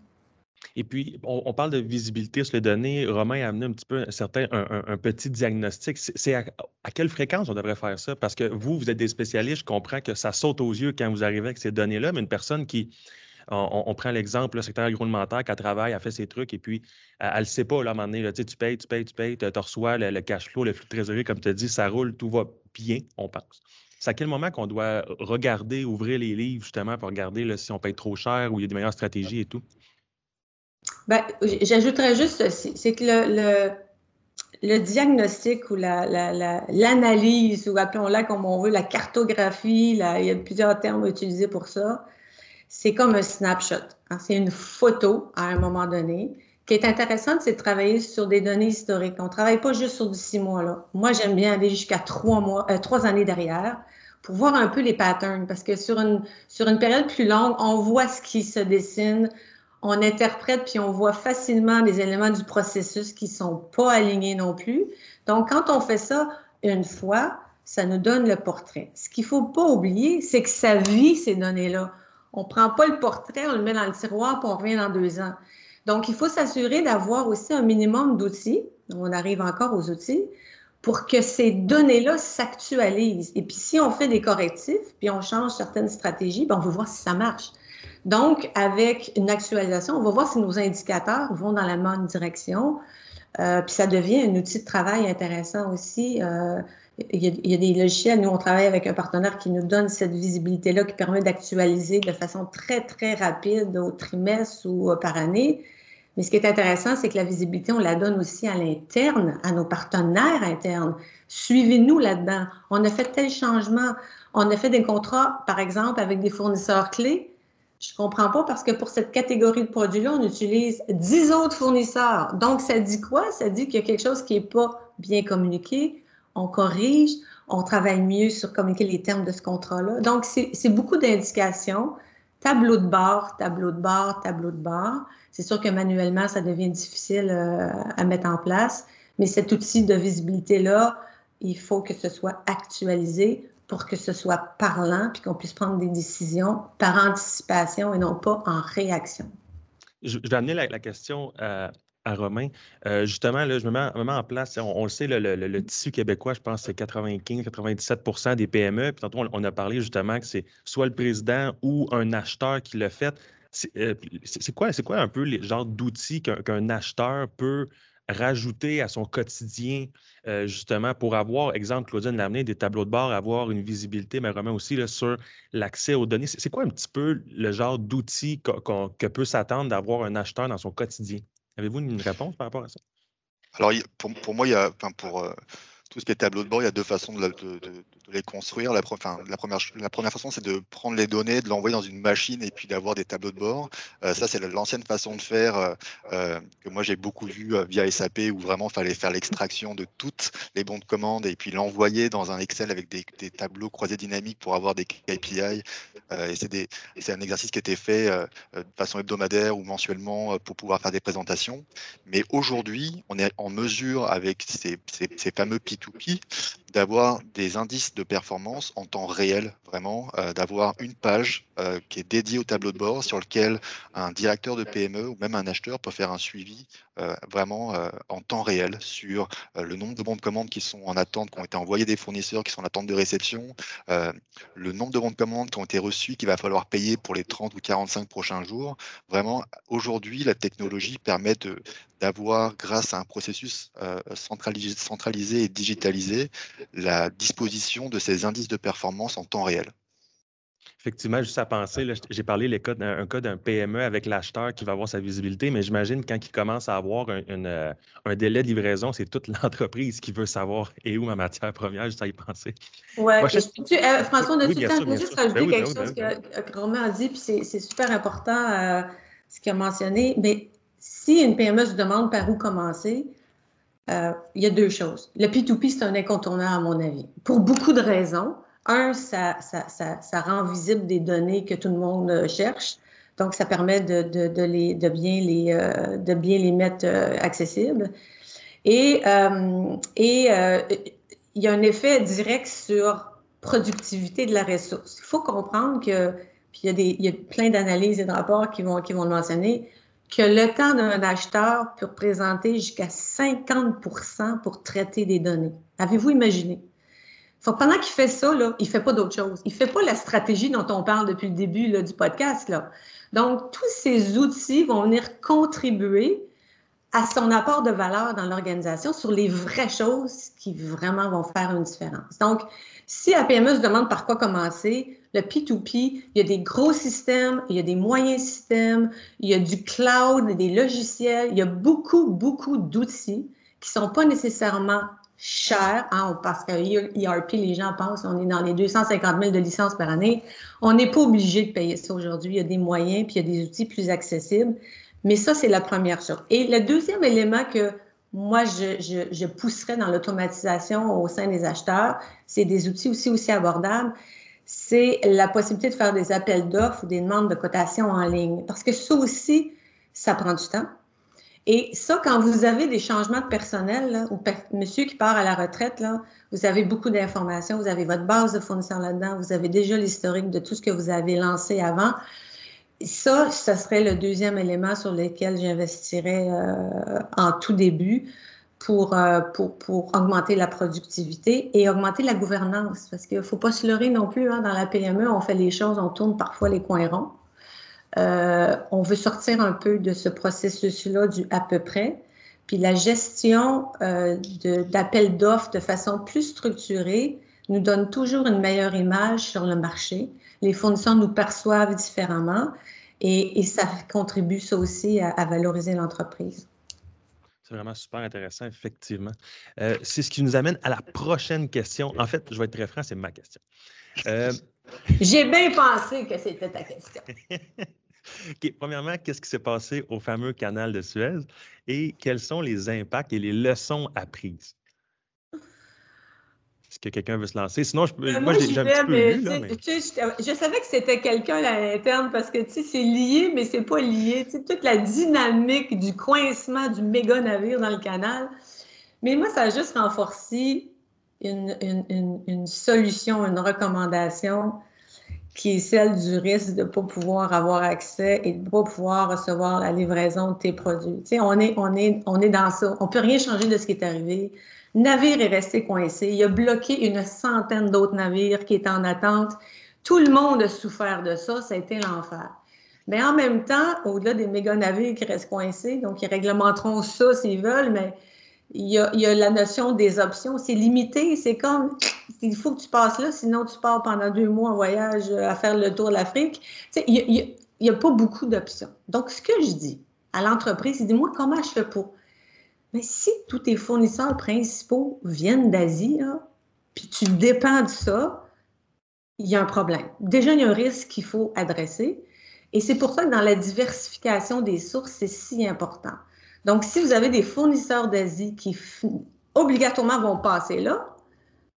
Et puis, on, parle de visibilité sur les données. Romain a amené un petit peu un, petit diagnostic. C'est à, quelle fréquence on devrait faire ça? Parce que vous, vous êtes des spécialistes, je comprends que ça saute aux yeux quand vous arrivez avec ces données-là, mais une personne qui, on, prend l'exemple, le secteur agroalimentaire, qui travaille, a fait ses trucs, et puis elle ne sait pas, là, à un moment donné, tu payes, tu payes, tu payes, tu reçois le, cash flow, le flux de trésorerie, comme tu as dit, ça roule, tout va bien, on pense. C'est à quel moment qu'on doit regarder, ouvrir les livres, justement, pour regarder si on paye trop cher ou il y a des meilleures stratégies et tout? Ben, J'ajouterais juste c'est que le, le, diagnostic ou l'analyse, ou appelons-la comme on veut, la cartographie, il y a plusieurs termes utilisés pour ça, c'est comme un snapshot. Hein. C'est une photo à un moment donné. Ce qui est intéressant, c'est de travailler sur des données historiques. On ne travaille pas juste sur du six mois. Là. Moi, j'aime bien aller jusqu'à trois euh, trois années derrière pour voir un peu les patterns, parce que sur une, sur une période plus longue, on voit ce qui se dessine, on interprète, puis on voit facilement les éléments du processus qui ne sont pas alignés non plus. Donc, quand on fait ça une fois, ça nous donne le portrait. Ce qu'il faut pas oublier, c'est que ça vit ces données-là. On prend pas le portrait, on le met dans le tiroir, puis on revient dans deux ans. Donc, il faut s'assurer d'avoir aussi un minimum d'outils. On arrive encore aux outils pour que ces données-là s'actualisent. Et puis, si on fait des correctifs, puis on change certaines stratégies, bien, on va voir si ça marche. Donc, avec une actualisation, on va voir si nos indicateurs vont dans la bonne direction. puis ça devient un outil de travail intéressant aussi. Il y, a, des logiciels, nous on travaille avec un partenaire qui nous donne cette visibilité-là, qui permet d'actualiser de façon très, très rapide au trimestre ou par année. Mais ce qui est intéressant, c'est que la visibilité, on la donne aussi à l'interne, à nos partenaires internes. Suivez-nous là-dedans. On a fait tel changement. On a fait des contrats, par exemple, avec des fournisseurs clés. Je comprends pas parce que pour cette catégorie de produits-là, on utilise 10 autres fournisseurs. Donc, ça dit quoi? Ça dit qu'il y a quelque chose qui n'est pas bien communiqué. On corrige, on travaille mieux sur communiquer les termes de ce contrat-là. Donc, c'est beaucoup d'indications. Tableau de bord, tableau de bord, tableau de bord. C'est sûr que manuellement, ça devient difficile euh, à mettre en place, mais cet outil de visibilité-là, il faut que ce soit actualisé pour que ce soit parlant, puis qu'on puisse prendre des décisions par anticipation et non pas en réaction. Je, vais amener la, question à, Romain. Euh, justement, là, je me mets, en place, on, le sait, le, tissu québécois, je pense c'est 95-97 des PME. Puis tantôt, on, a parlé justement que c'est soit le président ou un acheteur qui le fait. Euh, c'est quoi, quoi un peu les genres d'outils qu'un acheteur peut rajouter à son quotidien, justement, pour avoir, exemple, Claudine l'a des tableaux de bord, avoir une visibilité, mais vraiment aussi sur l'accès aux données. C'est quoi un petit peu le genre d'outils que peut s'attendre d'avoir un acheteur dans son quotidien? Avez-vous une réponse par rapport à ça? Alors, pour, moi, il y a, pour, tout ce qui est tableau de bord, il y a deux façons de, les construire. La, première, la première façon, c'est de prendre les données, de l'envoyer dans une machine et puis d'avoir des tableaux de bord. Euh, ça, c'est l'ancienne façon de faire euh, euh, que moi j'ai beaucoup vu via SAP où vraiment il fallait faire l'extraction de toutes les bons de commande et puis l'envoyer dans un Excel avec des, tableaux croisés dynamiques pour avoir des KPI. et c'est un exercice qui était fait de façon hebdomadaire ou mensuellement pour pouvoir faire des présentations. Mais aujourd'hui, on est en mesure avec ces, fameux PIT d'avoir des indices de performance en temps réel, vraiment, euh, d'avoir une page euh, qui est dédiée au tableau de bord sur lequel un directeur de PME ou même un acheteur peut faire un suivi euh, vraiment en temps réel sur le nombre de bons de commande qui sont en attente, qui ont été envoyés des fournisseurs, qui sont en attente de réception, le nombre de bons de commande qui ont été reçus, qu'il va falloir payer pour les 30 ou 45 prochains jours. Vraiment, aujourd'hui, la technologie permet d'avoir, grâce à un processus centralisé, centralisé, et digitalisé, la disposition de ces indices de performance en temps réel. Effectivement, juste à penser, j'ai parlé les cas un cas d'un PME avec l'acheteur qui va avoir sa visibilité, mais j'imagine quand il commence à avoir un, euh, un délai de livraison, c'est toute l'entreprise qui veut savoir et où ma matière première, juste à y penser. Oui, euh, François, on a tout le temps, je juste rajouter ben quelque ben chose ben que, Romain a dit, puis c'est super important ce qu'il a mentionné, mais si une PME se demande par où commencer, euh, il y a deux choses. Le P2P, c'est un incontournable à mon avis, pour beaucoup de raisons. Un, ça, rend visible des données que tout le monde euh, cherche. Donc, ça permet de, euh, bien les mettre accessibles. Et, il y a un effet direct sur productivité de la ressource. Il faut comprendre que, puis il y a, plein d'analyses et de rapports qui vont le mentionner, que le temps d'un acheteur peut représenter jusqu'à 50% pour traiter des données. Avez-vous imaginé? Faut, pendant qu'il fait ça, là, il ne fait pas d'autre chose. Il ne fait pas la stratégie dont on parle depuis le début là, du podcast. Là. Donc, tous ces outils vont venir contribuer à son apport de valeur dans l'organisation sur les vraies choses qui vraiment vont faire une différence. Donc, si la PME se demande par quoi commencer, le P2P, il y a des gros systèmes, il y a des moyens systèmes, il y a du cloud, des logiciels, il y a beaucoup, beaucoup d'outils qui ne sont pas nécessairement chers, hein, parce que ERP, les gens pensent on est dans les 250 000 de licences par année. On n'est pas obligé de payer ça aujourd'hui. Il y a des moyens, puis il y a des outils plus accessibles. Mais ça, c'est la première chose. Et le deuxième élément que moi, je, je, je pousserais dans l'automatisation au sein des acheteurs, c'est des outils aussi, aussi abordables c'est la possibilité de faire des appels d'offres ou des demandes de cotation en ligne. Parce que ça aussi, ça prend du temps. Et ça, quand vous avez des changements de personnel, ou monsieur qui part à la retraite, là, vous avez beaucoup d'informations, vous avez votre base de fournisseurs là-dedans, vous avez déjà l'historique de tout ce que vous avez lancé avant. Ça, ce serait le deuxième élément sur lequel j'investirais euh, en tout début pour, euh, pour, pour, augmenter la productivité et augmenter la gouvernance. Parce qu'il ne faut pas se leurrer non plus. Hein, dans la PME, on fait les choses, on tourne parfois les coins ronds. Euh, on veut sortir un peu de ce processus-là du à peu près. Puis la gestion euh, d'appels d'offres de façon plus structurée nous donne toujours une meilleure image sur le marché. Les fournisseurs nous perçoivent différemment et, ça contribue ça aussi à, valoriser l'entreprise. C'est vraiment super intéressant, effectivement. Euh, c'est ce qui nous amène à la prochaine question. En fait, je vais être très franc, c'est ma question. Euh, J'ai bien pensé que c'était ta question. Premièrement, qu'est-ce qui s'est passé au fameux canal de Suez et quels sont les impacts et les leçons apprises? Est-ce que quelqu'un veut se lancer? Sinon, je, euh, moi, j'ai un petit peu lu, là, je, savais que c'était quelqu'un à l'interne parce que c'est lié, mais c'est pas lié. toute la dynamique du coincement du méga navire dans le canal. Mais moi, ça a juste renforcé une, une solution, une recommandation qui est celle du risque de ne pas pouvoir avoir accès et de ne pas pouvoir recevoir la livraison de tes produits. Tu sais, on est, on est, on est dans ça. On ne peut rien changer de ce qui est arrivé. Navire est resté coincé. Il a bloqué une centaine d'autres navires qui étaient en attente. Tout le monde a souffert de ça. Ça a été l'enfer. Mais en même temps, au-delà des méga navires qui restent coincés, donc ils réglementeront ça s'ils veulent, mais il y, a, la notion des options. C'est limité. C'est comme, il faut que tu passes là, sinon tu pars pendant deux mois en voyage euh, à faire le tour de l'Afrique. il n'y a, pas beaucoup d'options. Donc, ce que je dis à l'entreprise, c'est dis-moi comment je fais pour. Mais si tous tes fournisseurs principaux viennent d'Asie, puis tu dépends de ça, il y a un problème. Déjà, il y a un risque qu'il faut adresser. Et c'est pour ça que dans la diversification des sources, c'est si important. Donc, si vous avez des fournisseurs d'Asie qui obligatoirement vont passer là,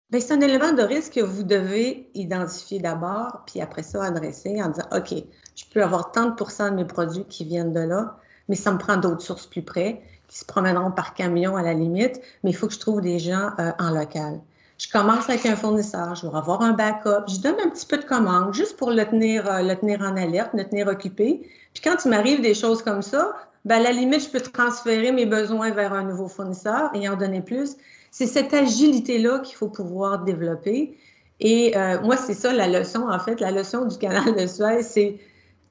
ben, c'est un élément de risque que vous devez identifier d'abord, puis après ça, adresser en disant, OK, je peux avoir tant de pourcents de mes produits qui viennent de là, mais ça me prend d'autres sources plus près, qui se promèneront par camion à la limite, mais il faut que je trouve des gens euh, en local. Je commence avec un fournisseur, je vais avoir un backup, je donne un petit peu de commande juste pour le tenir, euh, le tenir en alerte, le tenir occupé. Puis quand il m'arrive des choses comme ça, ben, à la limite, je peux transférer mes besoins vers un nouveau fournisseur et en donner plus. C'est cette agilité-là qu'il faut pouvoir développer. Et euh, moi, c'est ça la leçon, en fait. La leçon du canal de Suez, c'est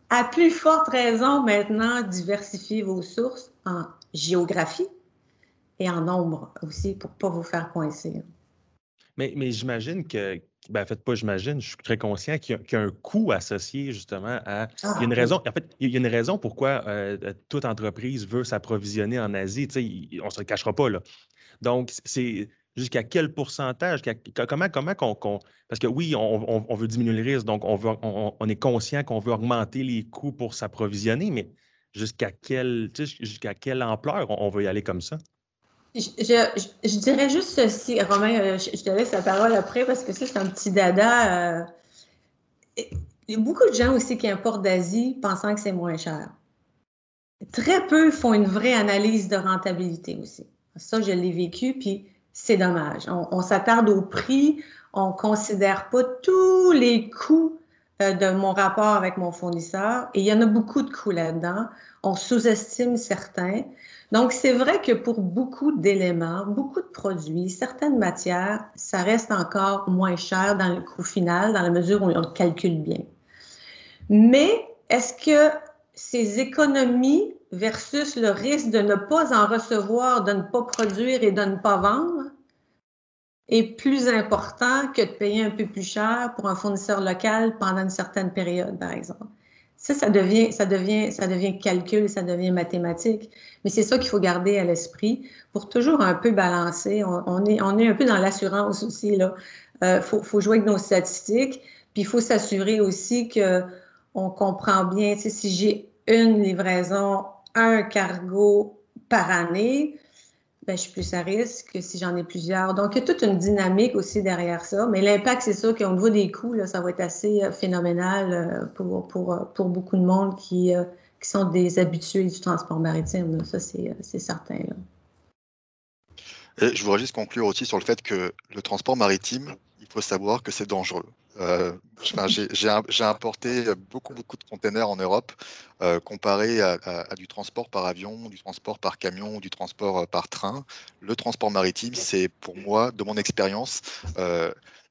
à plus forte raison maintenant diversifier vos sources en géographie et en nombre aussi pour ne pas vous faire coincer. Mais, mais j'imagine que, ben, en fait, pas j'imagine, je suis très conscient qu'il y, a un coût associé justement à. il y a une ah, raison, en fait, il y a une raison pourquoi euh, toute entreprise veut s'approvisionner en Asie. on ne se le cachera pas, là. Donc, c'est jusqu'à quel pourcentage, comment, comment qu'on. parce que oui, on, veut diminuer le risque, donc on, veut, on, est conscient qu'on veut augmenter les coûts pour s'approvisionner, mais jusqu'à quelle, quelle ampleur on veut y aller comme ça? Je, dirais juste ceci, Romain, euh, je, te laisse la parole après parce que ça, c'est un petit dada. Euh, il y a beaucoup de gens aussi qui importent d'Asie pensant que c'est moins cher. Très peu font une vraie analyse de rentabilité aussi. Ça, je l'ai vécu, puis c'est dommage. On, s'attarde au prix, on ne considère pas tous les coûts de mon rapport avec mon fournisseur, et il y en a beaucoup de coûts là-dedans. On sous-estime certains. Donc, c'est vrai que pour beaucoup d'éléments, beaucoup de produits, certaines matières, ça reste encore moins cher dans le coût final, dans la mesure où on le calcule bien. Mais est-ce que ces économies versus le risque de ne pas en recevoir, de ne pas produire et de ne pas vendre est plus important que de payer un peu plus cher pour un fournisseur local pendant une certaine période, par exemple? Ça, ça devient, ça devient, ça devient calcul, ça devient mathématique. Mais c'est ça qu'il faut garder à l'esprit pour toujours un peu balancer. On, est, on est un peu dans l'assurance aussi. Il euh, faut, faut, jouer avec nos statistiques. Puis il faut s'assurer aussi qu'on comprend bien. Si j'ai une livraison, un cargo par année, ben, je suis plus à risque que si j'en ai plusieurs. Donc, il y a toute une dynamique aussi derrière ça. Mais l'impact, c'est sûr qu'au niveau des coûts, ça va être assez euh, phénoménal euh, pour, pour, euh, pour beaucoup de monde qui, qui sont des habitués du transport maritime. Ça, c'est certain. je voudrais juste conclure aussi sur le fait que le transport maritime, faut savoir que c'est dangereux. Euh, j'ai importé beaucoup, beaucoup de containers en Europe euh, comparé à, du transport par avion, du transport par camion, du transport euh, par train. Le transport maritime, c'est pour moi, de mon expérience,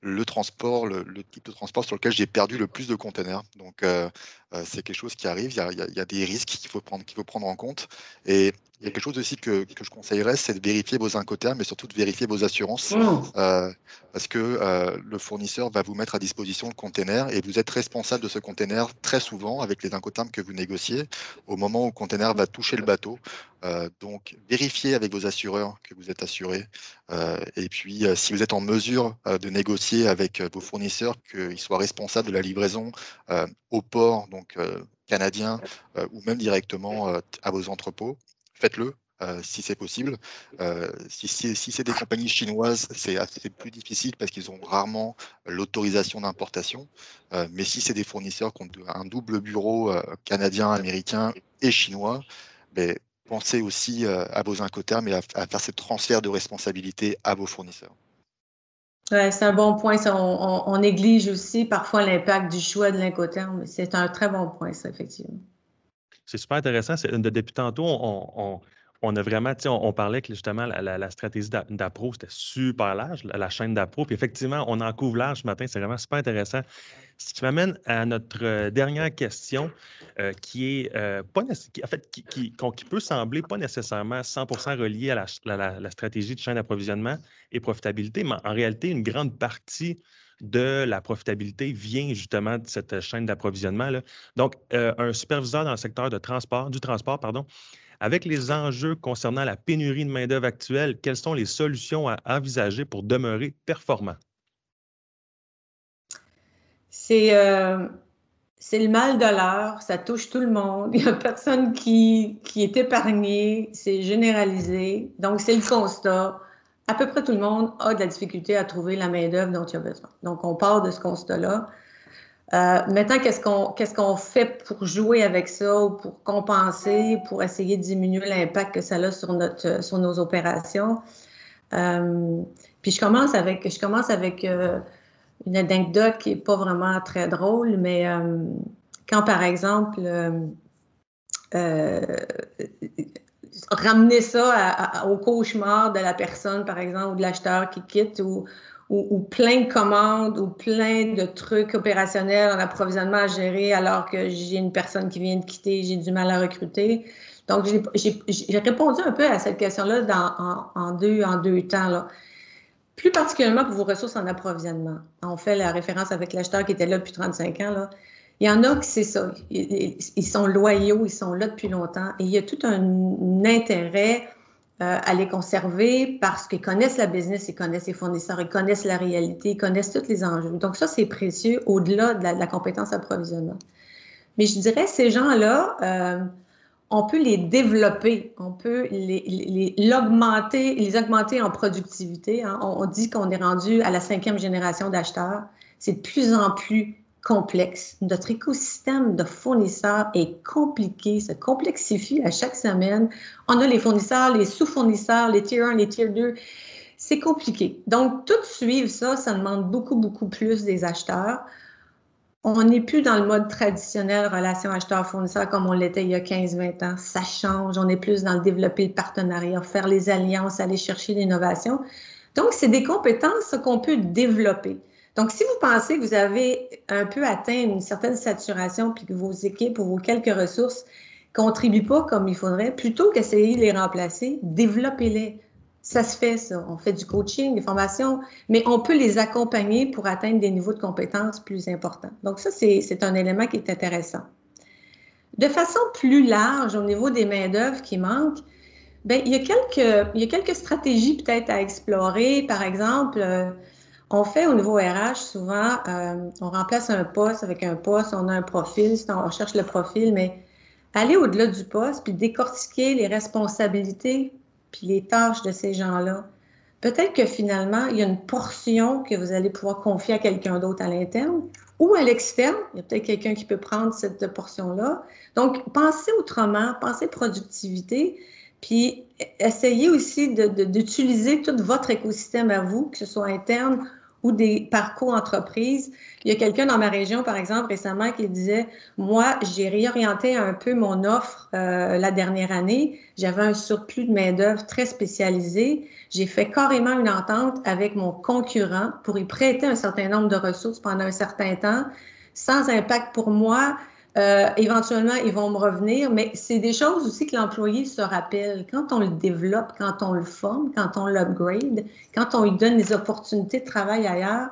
le transport, le, type de transport sur lequel j'ai perdu le plus de containers. Donc, c'est quelque chose qui arrive. Il y a, il y a des risques qu'il faut, prendre, qu'il faut prendre en compte. Et il y a quelque chose aussi que, que je conseillerais, c'est de vérifier vos incoterms, mais surtout de vérifier vos assurances, mmh. euh, parce que euh, le fournisseur va vous mettre à disposition le container et vous êtes responsable de ce container très souvent avec les incoterms que vous négociez au moment où le container va toucher le bateau. Euh, donc, vérifiez avec vos assureurs que vous êtes assuré. et puis, si vous êtes en mesure de négocier avec vos fournisseurs qu'ils soient responsables de la livraison au port, donc canadien, ou même directement à vos entrepôts, faites-le. Euh, si c'est possible. Euh, si, c'est des compagnies chinoises, c'est plus difficile parce qu'ils ont rarement l'autorisation d'importation. Euh, mais si c'est des fournisseurs qui ont un double bureau canadien, américain et chinois, ben, pensez aussi à vos incoterms et à, faire ce transfert de responsabilité à vos fournisseurs. Ouais, c'est un bon point. on, néglige aussi parfois l'impact du choix de l'incoterm. C'est un très bon point, ça, effectivement. C'est super intéressant. Depuis tantôt, on, on, a vraiment, on, on parlait que justement la, stratégie d'appro, c'était super large, la, chaîne d'appro. Puis effectivement, on en couvre large ce matin. C'est vraiment super intéressant. Ce qui m'amène à notre euh, dernière question, euh, qui est euh, pas en fait, qui, qui, peut sembler pas nécessairement 100 reliée à la, stratégie de chaîne d'approvisionnement et profitabilité, mais en réalité, une grande partie de la profitabilité vient justement de cette chaîne d'approvisionnement. Donc, un superviseur dans le secteur de transport, du transport, pardon, avec les enjeux concernant la pénurie de main-d'œuvre actuelle, quelles sont les solutions à envisager pour demeurer performant? C'est euh, le mal de l'heure, ça touche tout le monde. Il n'y a personne qui, qui est épargné, c'est généralisé. Donc, c'est le constat à peu près tout le monde a de la difficulté à trouver la main-d'œuvre dont il a besoin. Donc, on part de ce constat-là. Euh, maintenant, qu'est-ce qu'on fait pour jouer avec ça ou pour compenser, pour essayer de diminuer l'impact que ça a sur, notre, sur nos opérations? Euh, puis je commence avec, je commence avec euh, une anecdote qui n'est pas vraiment très drôle, mais quand, par exemple, ramener ça au cauchemar de la personne, par exemple, ou de l'acheteur qui quitte, ou, ou, plein de commandes, ou plein de trucs opérationnels en approvisionnement à gérer alors que j'ai une personne qui vient de quitter, j'ai du mal à recruter. Donc, j'ai répondu un peu à cette question-là en, deux, en deux temps. Là. Plus particulièrement pour vos ressources en approvisionnement. On fait la référence avec l'acheteur qui était là depuis 35 ans. Là. Il y en a qui c'est ça. Ils sont loyaux, ils sont là depuis longtemps et il y a tout un, intérêt euh, à les conserver parce qu'ils connaissent la business, ils connaissent les fournisseurs, ils connaissent la réalité, ils connaissent tous les enjeux. Donc ça, c'est précieux au-delà de, la, compétence approvisionnement. Mais je dirais, ces gens-là, euh, on peut les développer, on peut les, l'augmenter, les, augmenter en productivité. Hein. On dit qu'on est rendu à la cinquième génération d'acheteurs. C'est de plus en plus complexe. Notre écosystème de fournisseurs est compliqué, se complexifie à chaque semaine. On a les fournisseurs, les sous-fournisseurs, les tier 1, les tier 2. C'est compliqué. Donc, tout suivre ça, ça demande beaucoup, beaucoup plus des acheteurs. On n'est plus dans le mode traditionnel relation acheteur-fournisseur comme on l'était il y a 15-20 ans. Ça change. On est plus dans le développer le partenariat, faire les alliances, aller chercher l'innovation. Donc, c'est des compétences qu'on peut développer. Donc, si vous pensez que vous avez un peu atteint une certaine saturation, puis que vos équipes ou vos quelques ressources ne contribuent pas comme il faudrait, plutôt qu'essayer de les remplacer, développez-les. Ça se fait, ça. On fait du coaching, des formations, mais on peut les accompagner pour atteindre des niveaux de compétences plus importants. Donc, ça, c'est un élément qui est intéressant. De façon plus large, au niveau des main-d'œuvre qui manquent, bien, il, y a quelques, stratégies peut-être à explorer. Par exemple, euh, on fait au niveau RH souvent, euh, on remplace un poste avec un poste, on a un profil, on cherche le profil, mais aller au-delà du poste, puis décortiquer les responsabilités, puis les tâches de ces gens-là. Peut-être que finalement, il y a une portion que vous allez pouvoir confier à quelqu'un d'autre à l'interne ou à l'externe. Il y a peut-être quelqu'un qui peut prendre cette portion-là. Donc, pensez autrement, pensez productivité, puis essayez aussi d'utiliser tout votre écosystème à vous, que ce soit interne ou des parcours entreprises. Il y a quelqu'un dans ma région, par exemple, récemment, qui disait, moi, j'ai réorienté un peu mon offre euh, la dernière année. J'avais un surplus de main-d'œuvre très spécialisé. J'ai fait carrément une entente avec mon concurrent pour y prêter un certain nombre de ressources pendant un certain temps, sans impact pour moi, Euh, éventuellement, ils vont me revenir, mais c'est des choses aussi que l'employé se rappelle. Quand on le développe, quand on le forme, quand on l'upgrade, quand on lui donne des opportunités de travail ailleurs,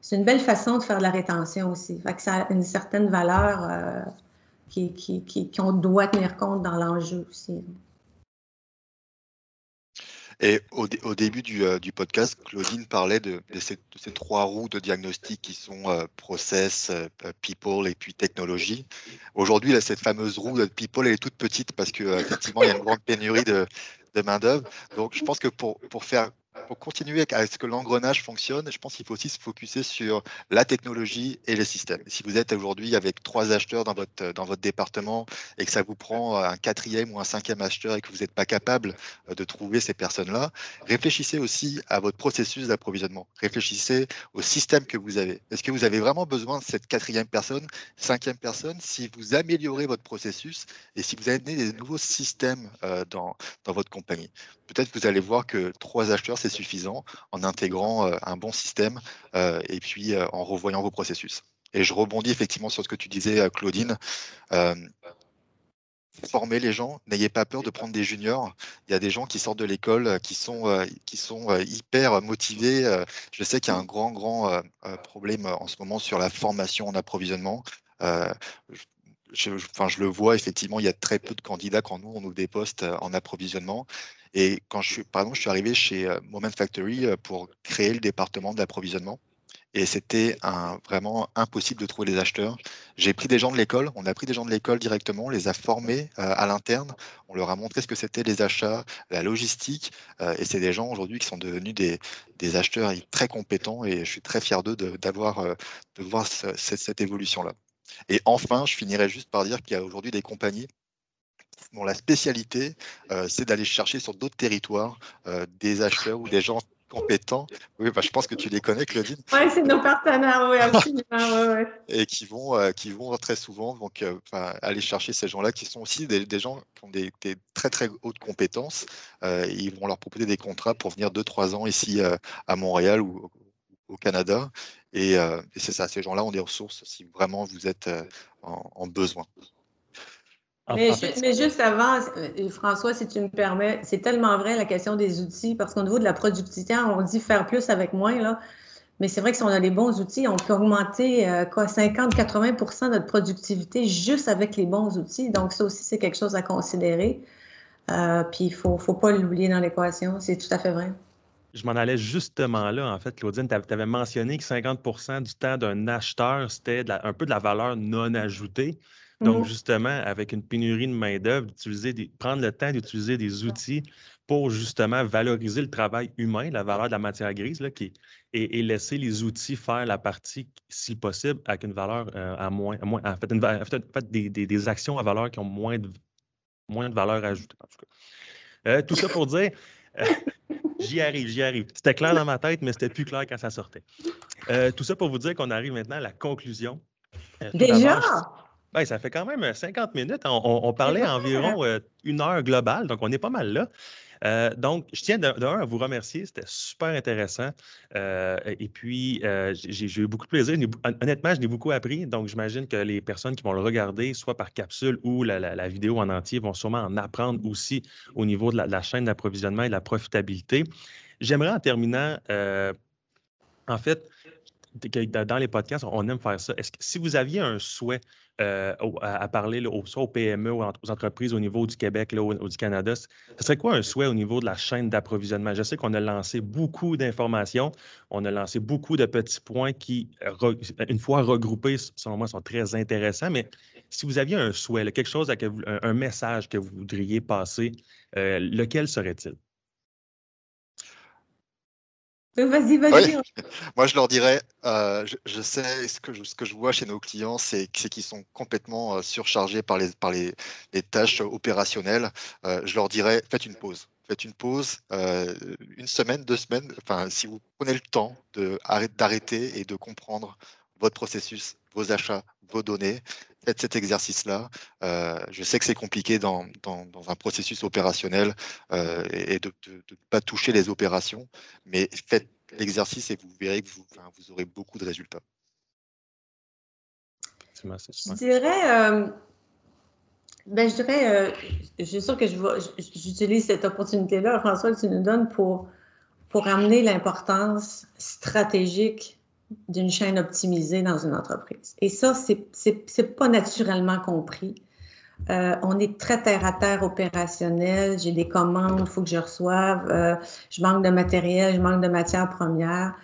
c'est une belle façon de faire de la rétention aussi. Fait que ça a une certaine valeur euh, qui, qui, qu'on doit tenir compte dans l'enjeu aussi. Et au, début euh, du, podcast, Claudine parlait de, ces, trois roues de diagnostic qui sont euh, process, euh, people et puis technologie. Aujourd'hui, cette fameuse roue de people, elle est toute petite parce qu'effectivement, il y a une grande pénurie de, de main-d'œuvre. Donc, je pense que pour, pour faire pour continuer à ce que l'engrenage fonctionne, je pense qu'il faut aussi se focuser sur la technologie et les systèmes. Si vous êtes aujourd'hui avec trois acheteurs dans votre, dans votre département et que ça vous prend un quatrième ou un cinquième acheteur et que vous n'êtes pas capable euh, de trouver ces personnes-là, réfléchissez aussi à votre processus d'approvisionnement. Réfléchissez au système que vous avez. Est-ce que vous avez vraiment besoin de cette quatrième personne, cinquième personne? Si vous améliorez votre processus et si vous avez des nouveaux systèmes euh, dans, dans votre compagnie, peut-être vous allez voir que trois acheteurs, c'est suffisant en intégrant euh, un bon système euh, et puis euh, en revoyant vos processus. Et je rebondis effectivement sur ce que tu disais, Claudine. Former les gens, n'ayez pas peur de prendre des juniors. Il y a des gens qui sortent de l'école qui sont, qui sont hyper motivés. Je sais qu'il y a un grand, grand problème en ce moment sur la formation en approvisionnement. Je, enfin, je le vois effectivement, il y a très peu de candidats quand nous, on ouvre des postes en approvisionnement. Et quand je suis, par je suis arrivé chez euh, Moment Factory euh, pour créer le département d'approvisionnement. Et c'était vraiment impossible de trouver les acheteurs. J'ai pris des gens de l'école, on a pris des gens de l'école directement, on les a formés euh, à l'interne, on leur a montré ce que c'était les achats, la logistique, et c'est des gens aujourd'hui qui sont devenus des, acheteurs très compétents et je suis très fier d'eux de, voir cette, cette évolution-là. Et enfin, je finirai juste par dire qu'il y a aujourd'hui des compagnies Bon, la spécialité, euh, c'est d'aller chercher sur d'autres territoires euh, des acheteurs ou des gens compétents. Oui, bah, je pense que tu les connais, Claudine. Oui, c'est nos partenaires, oui, absolument. Et qui vont, euh, qui vont très souvent donc, aller chercher ces gens-là qui sont aussi des, gens qui ont des, très, très hautes compétences. ils vont leur proposer des contrats pour venir deux, trois ans ici à Montréal ou au Canada. Et, c'est ça, ces gens-là ont des ressources si vraiment vous êtes en besoin. Mais, juste avant, euh, François, si tu me permets, c'est tellement vrai la question des outils, parce qu'au niveau de la productivité, on dit faire plus avec moins, là. Mais c'est vrai que si on a les bons outils, on peut augmenter euh, quoi, 50-80% de notre productivité juste avec les bons outils. Donc, ça aussi, c'est quelque chose à considérer. Euh, puis, il ne faut, faut pas l'oublier dans l'équation. C'est tout à fait vrai. Je m'en allais justement là, en fait, Claudine. Tu avais mentionné que 50 du temps d'un acheteur, c'était un peu de la valeur non ajoutée. Donc, mmh justement, avec une pénurie de main-d'œuvre, prendre le temps d'utiliser des outils pour justement valoriser le travail humain, la valeur de la matière grise, là, qui, et, laisser les outils faire la partie, si possible, avec une valeur euh, à moins, moins en fait, une, en fait des, des, actions à valeur qui ont moins de, moins de valeur ajoutée. En tout, cas. Euh, tout ça pour dire, euh, j'y arrive, j'y arrive. C'était clair dans ma tête, mais c'était plus clair quand ça sortait. tout ça pour vous dire qu'on arrive maintenant à la conclusion. Déjà? Ben, ça fait quand même 50 euh, minutes. On, parlait environ euh, une heure globale, donc on est pas mal là. Euh, donc, je tiens d'un à vous remercier. C'était super intéressant. et puis, j'ai eu beaucoup de plaisir. Honnêtement, je n'ai beaucoup appris. Donc, j'imagine que les personnes qui vont le regarder, soit par capsule ou la, vidéo en entier, vont sûrement en apprendre aussi au niveau de la, la chaîne d'approvisionnement et de la profitabilité. J'aimerais en terminant, en fait, dans les podcasts, on aime faire ça. Est-ce que si vous aviez un souhait euh, à, parler soit aux PME ou aux entreprises au niveau du Québec ou, du Canada, ce serait quoi un souhait au niveau de la chaîne d'approvisionnement? Je sais qu'on a lancé beaucoup d'informations, on a lancé beaucoup de petits points qui, une fois regroupés, selon moi, sont très intéressants, mais si vous aviez un souhait, quelque chose, un, message que vous voudriez passer, euh, lequel serait-il? Vas-y, vas-y. Moi, je leur dirais, euh, je, sais ce que je, ce que je vois chez nos clients, c'est qu'ils sont complètement euh, surchargés par les, par les, tâches opérationnelles. Euh, je leur dirais, faites une pause. Faites une pause, une semaine, deux semaines. Enfin, si vous prenez le temps d'arrêter et de comprendre votre processus, vos achats, vos données, faites cet exercice-là. je sais que c'est compliqué dans, dans, un processus opérationnel et, de ne pas toucher les opérations, mais faites l'exercice et vous verrez que vous, vous aurez beaucoup de résultats. effectivement, c'est Je dirais, ben, je dirais, je suis sûre que j'utilise cette opportunité-là, François, que tu nous donnes pour, pour amener l'importance stratégique d'une chaîne optimisée dans une entreprise. Et ça, c'est pas naturellement compris. Euh, on est très terre à terre opérationnel. J'ai des commandes, il faut que je reçoive. Euh, je manque de matériel, je manque de matières premières.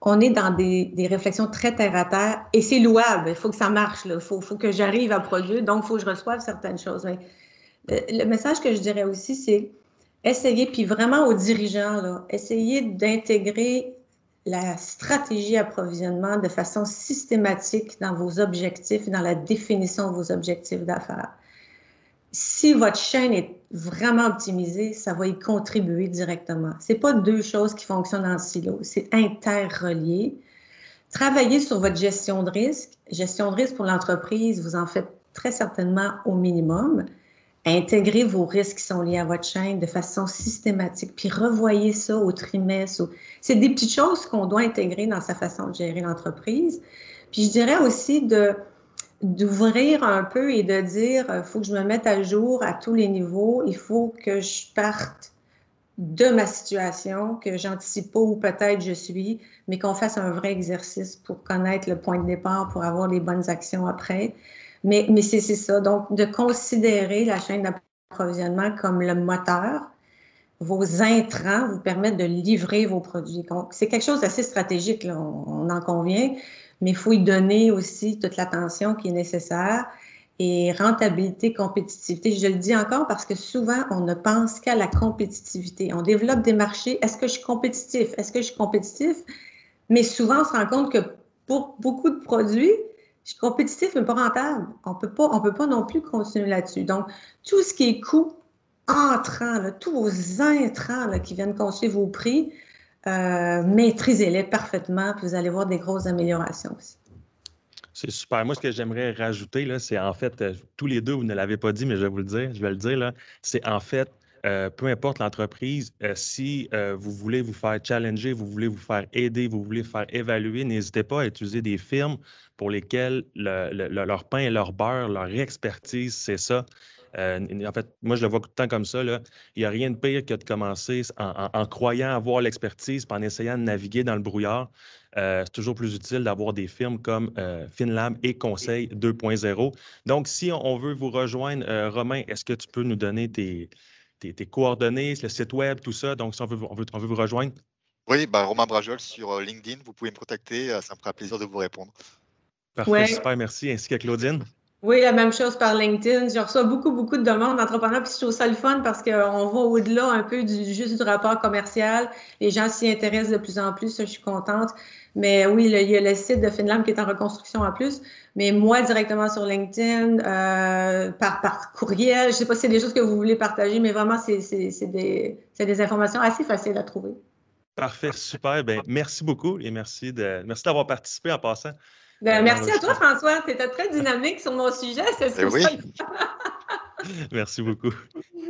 On est dans des, réflexions très terre à terre et c'est louable. Il faut que ça marche. Il faut, que j'arrive à produire. Donc, il faut que je reçoive certaines choses. le, message que je dirais aussi, c'est essayer, puis vraiment aux dirigeants, là, essayer d'intégrer la stratégie approvisionnement de façon systématique dans vos objectifs, dans la définition de vos objectifs d'affaires si votre chaîne est vraiment optimisée, ça va y contribuer directement. Ce n'est pas deux choses qui fonctionnent en silo, c'est interrelié. Travaillez sur votre gestion de risque. Gestion de risque pour l'entreprise, vous en faites très certainement au minimum. Intégrez vos risques qui sont liés à votre chaîne de façon systématique, puis revoyez ça au trimestre. C'est des petites choses qu'on doit intégrer dans sa façon de gérer l'entreprise. Puis je dirais aussi d'ouvrir un peu et de dire, il faut que je me mette à jour à tous les niveaux, il faut que je parte de ma situation, que j'anticipe pas où peut-être je suis, mais qu'on fasse un vrai exercice pour connaître le point de départ, pour avoir les bonnes actions après. Mais, mais c'est ça. Donc, de considérer la chaîne d'approvisionnement comme le moteur, vos intrants vous permettent de livrer vos produits. C'est quelque chose d'assez stratégique, là, on en convient mais il faut y donner aussi toute l'attention qui est nécessaire. Et rentabilité, compétitivité, je le dis encore parce que souvent, on ne pense qu'à la compétitivité. On développe des marchés. Est-ce que je suis compétitif? Est-ce que je suis compétitif? Mais souvent, on se rend compte que pour beaucoup de produits, je suis compétitif, mais pas rentable. On peut pas, on peut pas non plus continuer là-dessus. Donc, tout ce qui est coût entrant, tous vos intrants qui viennent construire vos prix, euh, maîtrisez-les parfaitement, puis vous allez voir des grosses améliorations aussi. C'est super. Moi, ce que j'aimerais rajouter, c'est en fait, euh, tous les deux, vous ne l'avez pas dit, mais je vais vous le dire, je vais le dire, c'est en fait, euh, peu importe l'entreprise, si vous voulez vous faire challenger, vous voulez vous faire aider, vous voulez faire évaluer, n'hésitez pas à utiliser des firmes pour lesquelles leur pain et leur beurre, leur expertise, c'est ça. Euh, en fait, moi, je le vois tout le temps comme ça. Il n'y a rien de pire que de commencer en, croyant avoir l'expertise, en essayant de naviguer dans le brouillard. Euh, c'est toujours plus utile d'avoir des firmes comme euh, FinLab et Conseil 2.0. Donc, si on veut vous rejoindre, Romain, est-ce que tu peux nous donner tes, coordonnées, le site web, tout ça? Donc, si on veut, vous rejoindre. Oui, bah, Romain Brajol sur LinkedIn, vous pouvez me contacter. Ça me fera plaisir de vous répondre. Parfait, super, merci. Ainsi qu'à Claudine. Oui, la même chose par LinkedIn. Je reçois beaucoup, beaucoup de demandes d'entrepreneurs, puis je trouve ça le fun parce qu'on va au-delà un peu du juste du rapport commercial. Les gens s'y intéressent de plus en plus, je suis contente. Mais oui, il y a le site de Finland qui est en reconstruction en plus. Mais moi, directement sur LinkedIn, euh, par, par courriel, je ne sais pas si c'est des choses que vous voulez partager, mais vraiment, c'est des, des informations assez faciles à trouver. Parfait, super. Ben, merci beaucoup et merci d'avoir merci participé en passant. Ben, merci à toi, François. Tu étais très dynamique sur mon sujet. C'est ben oui. Merci beaucoup.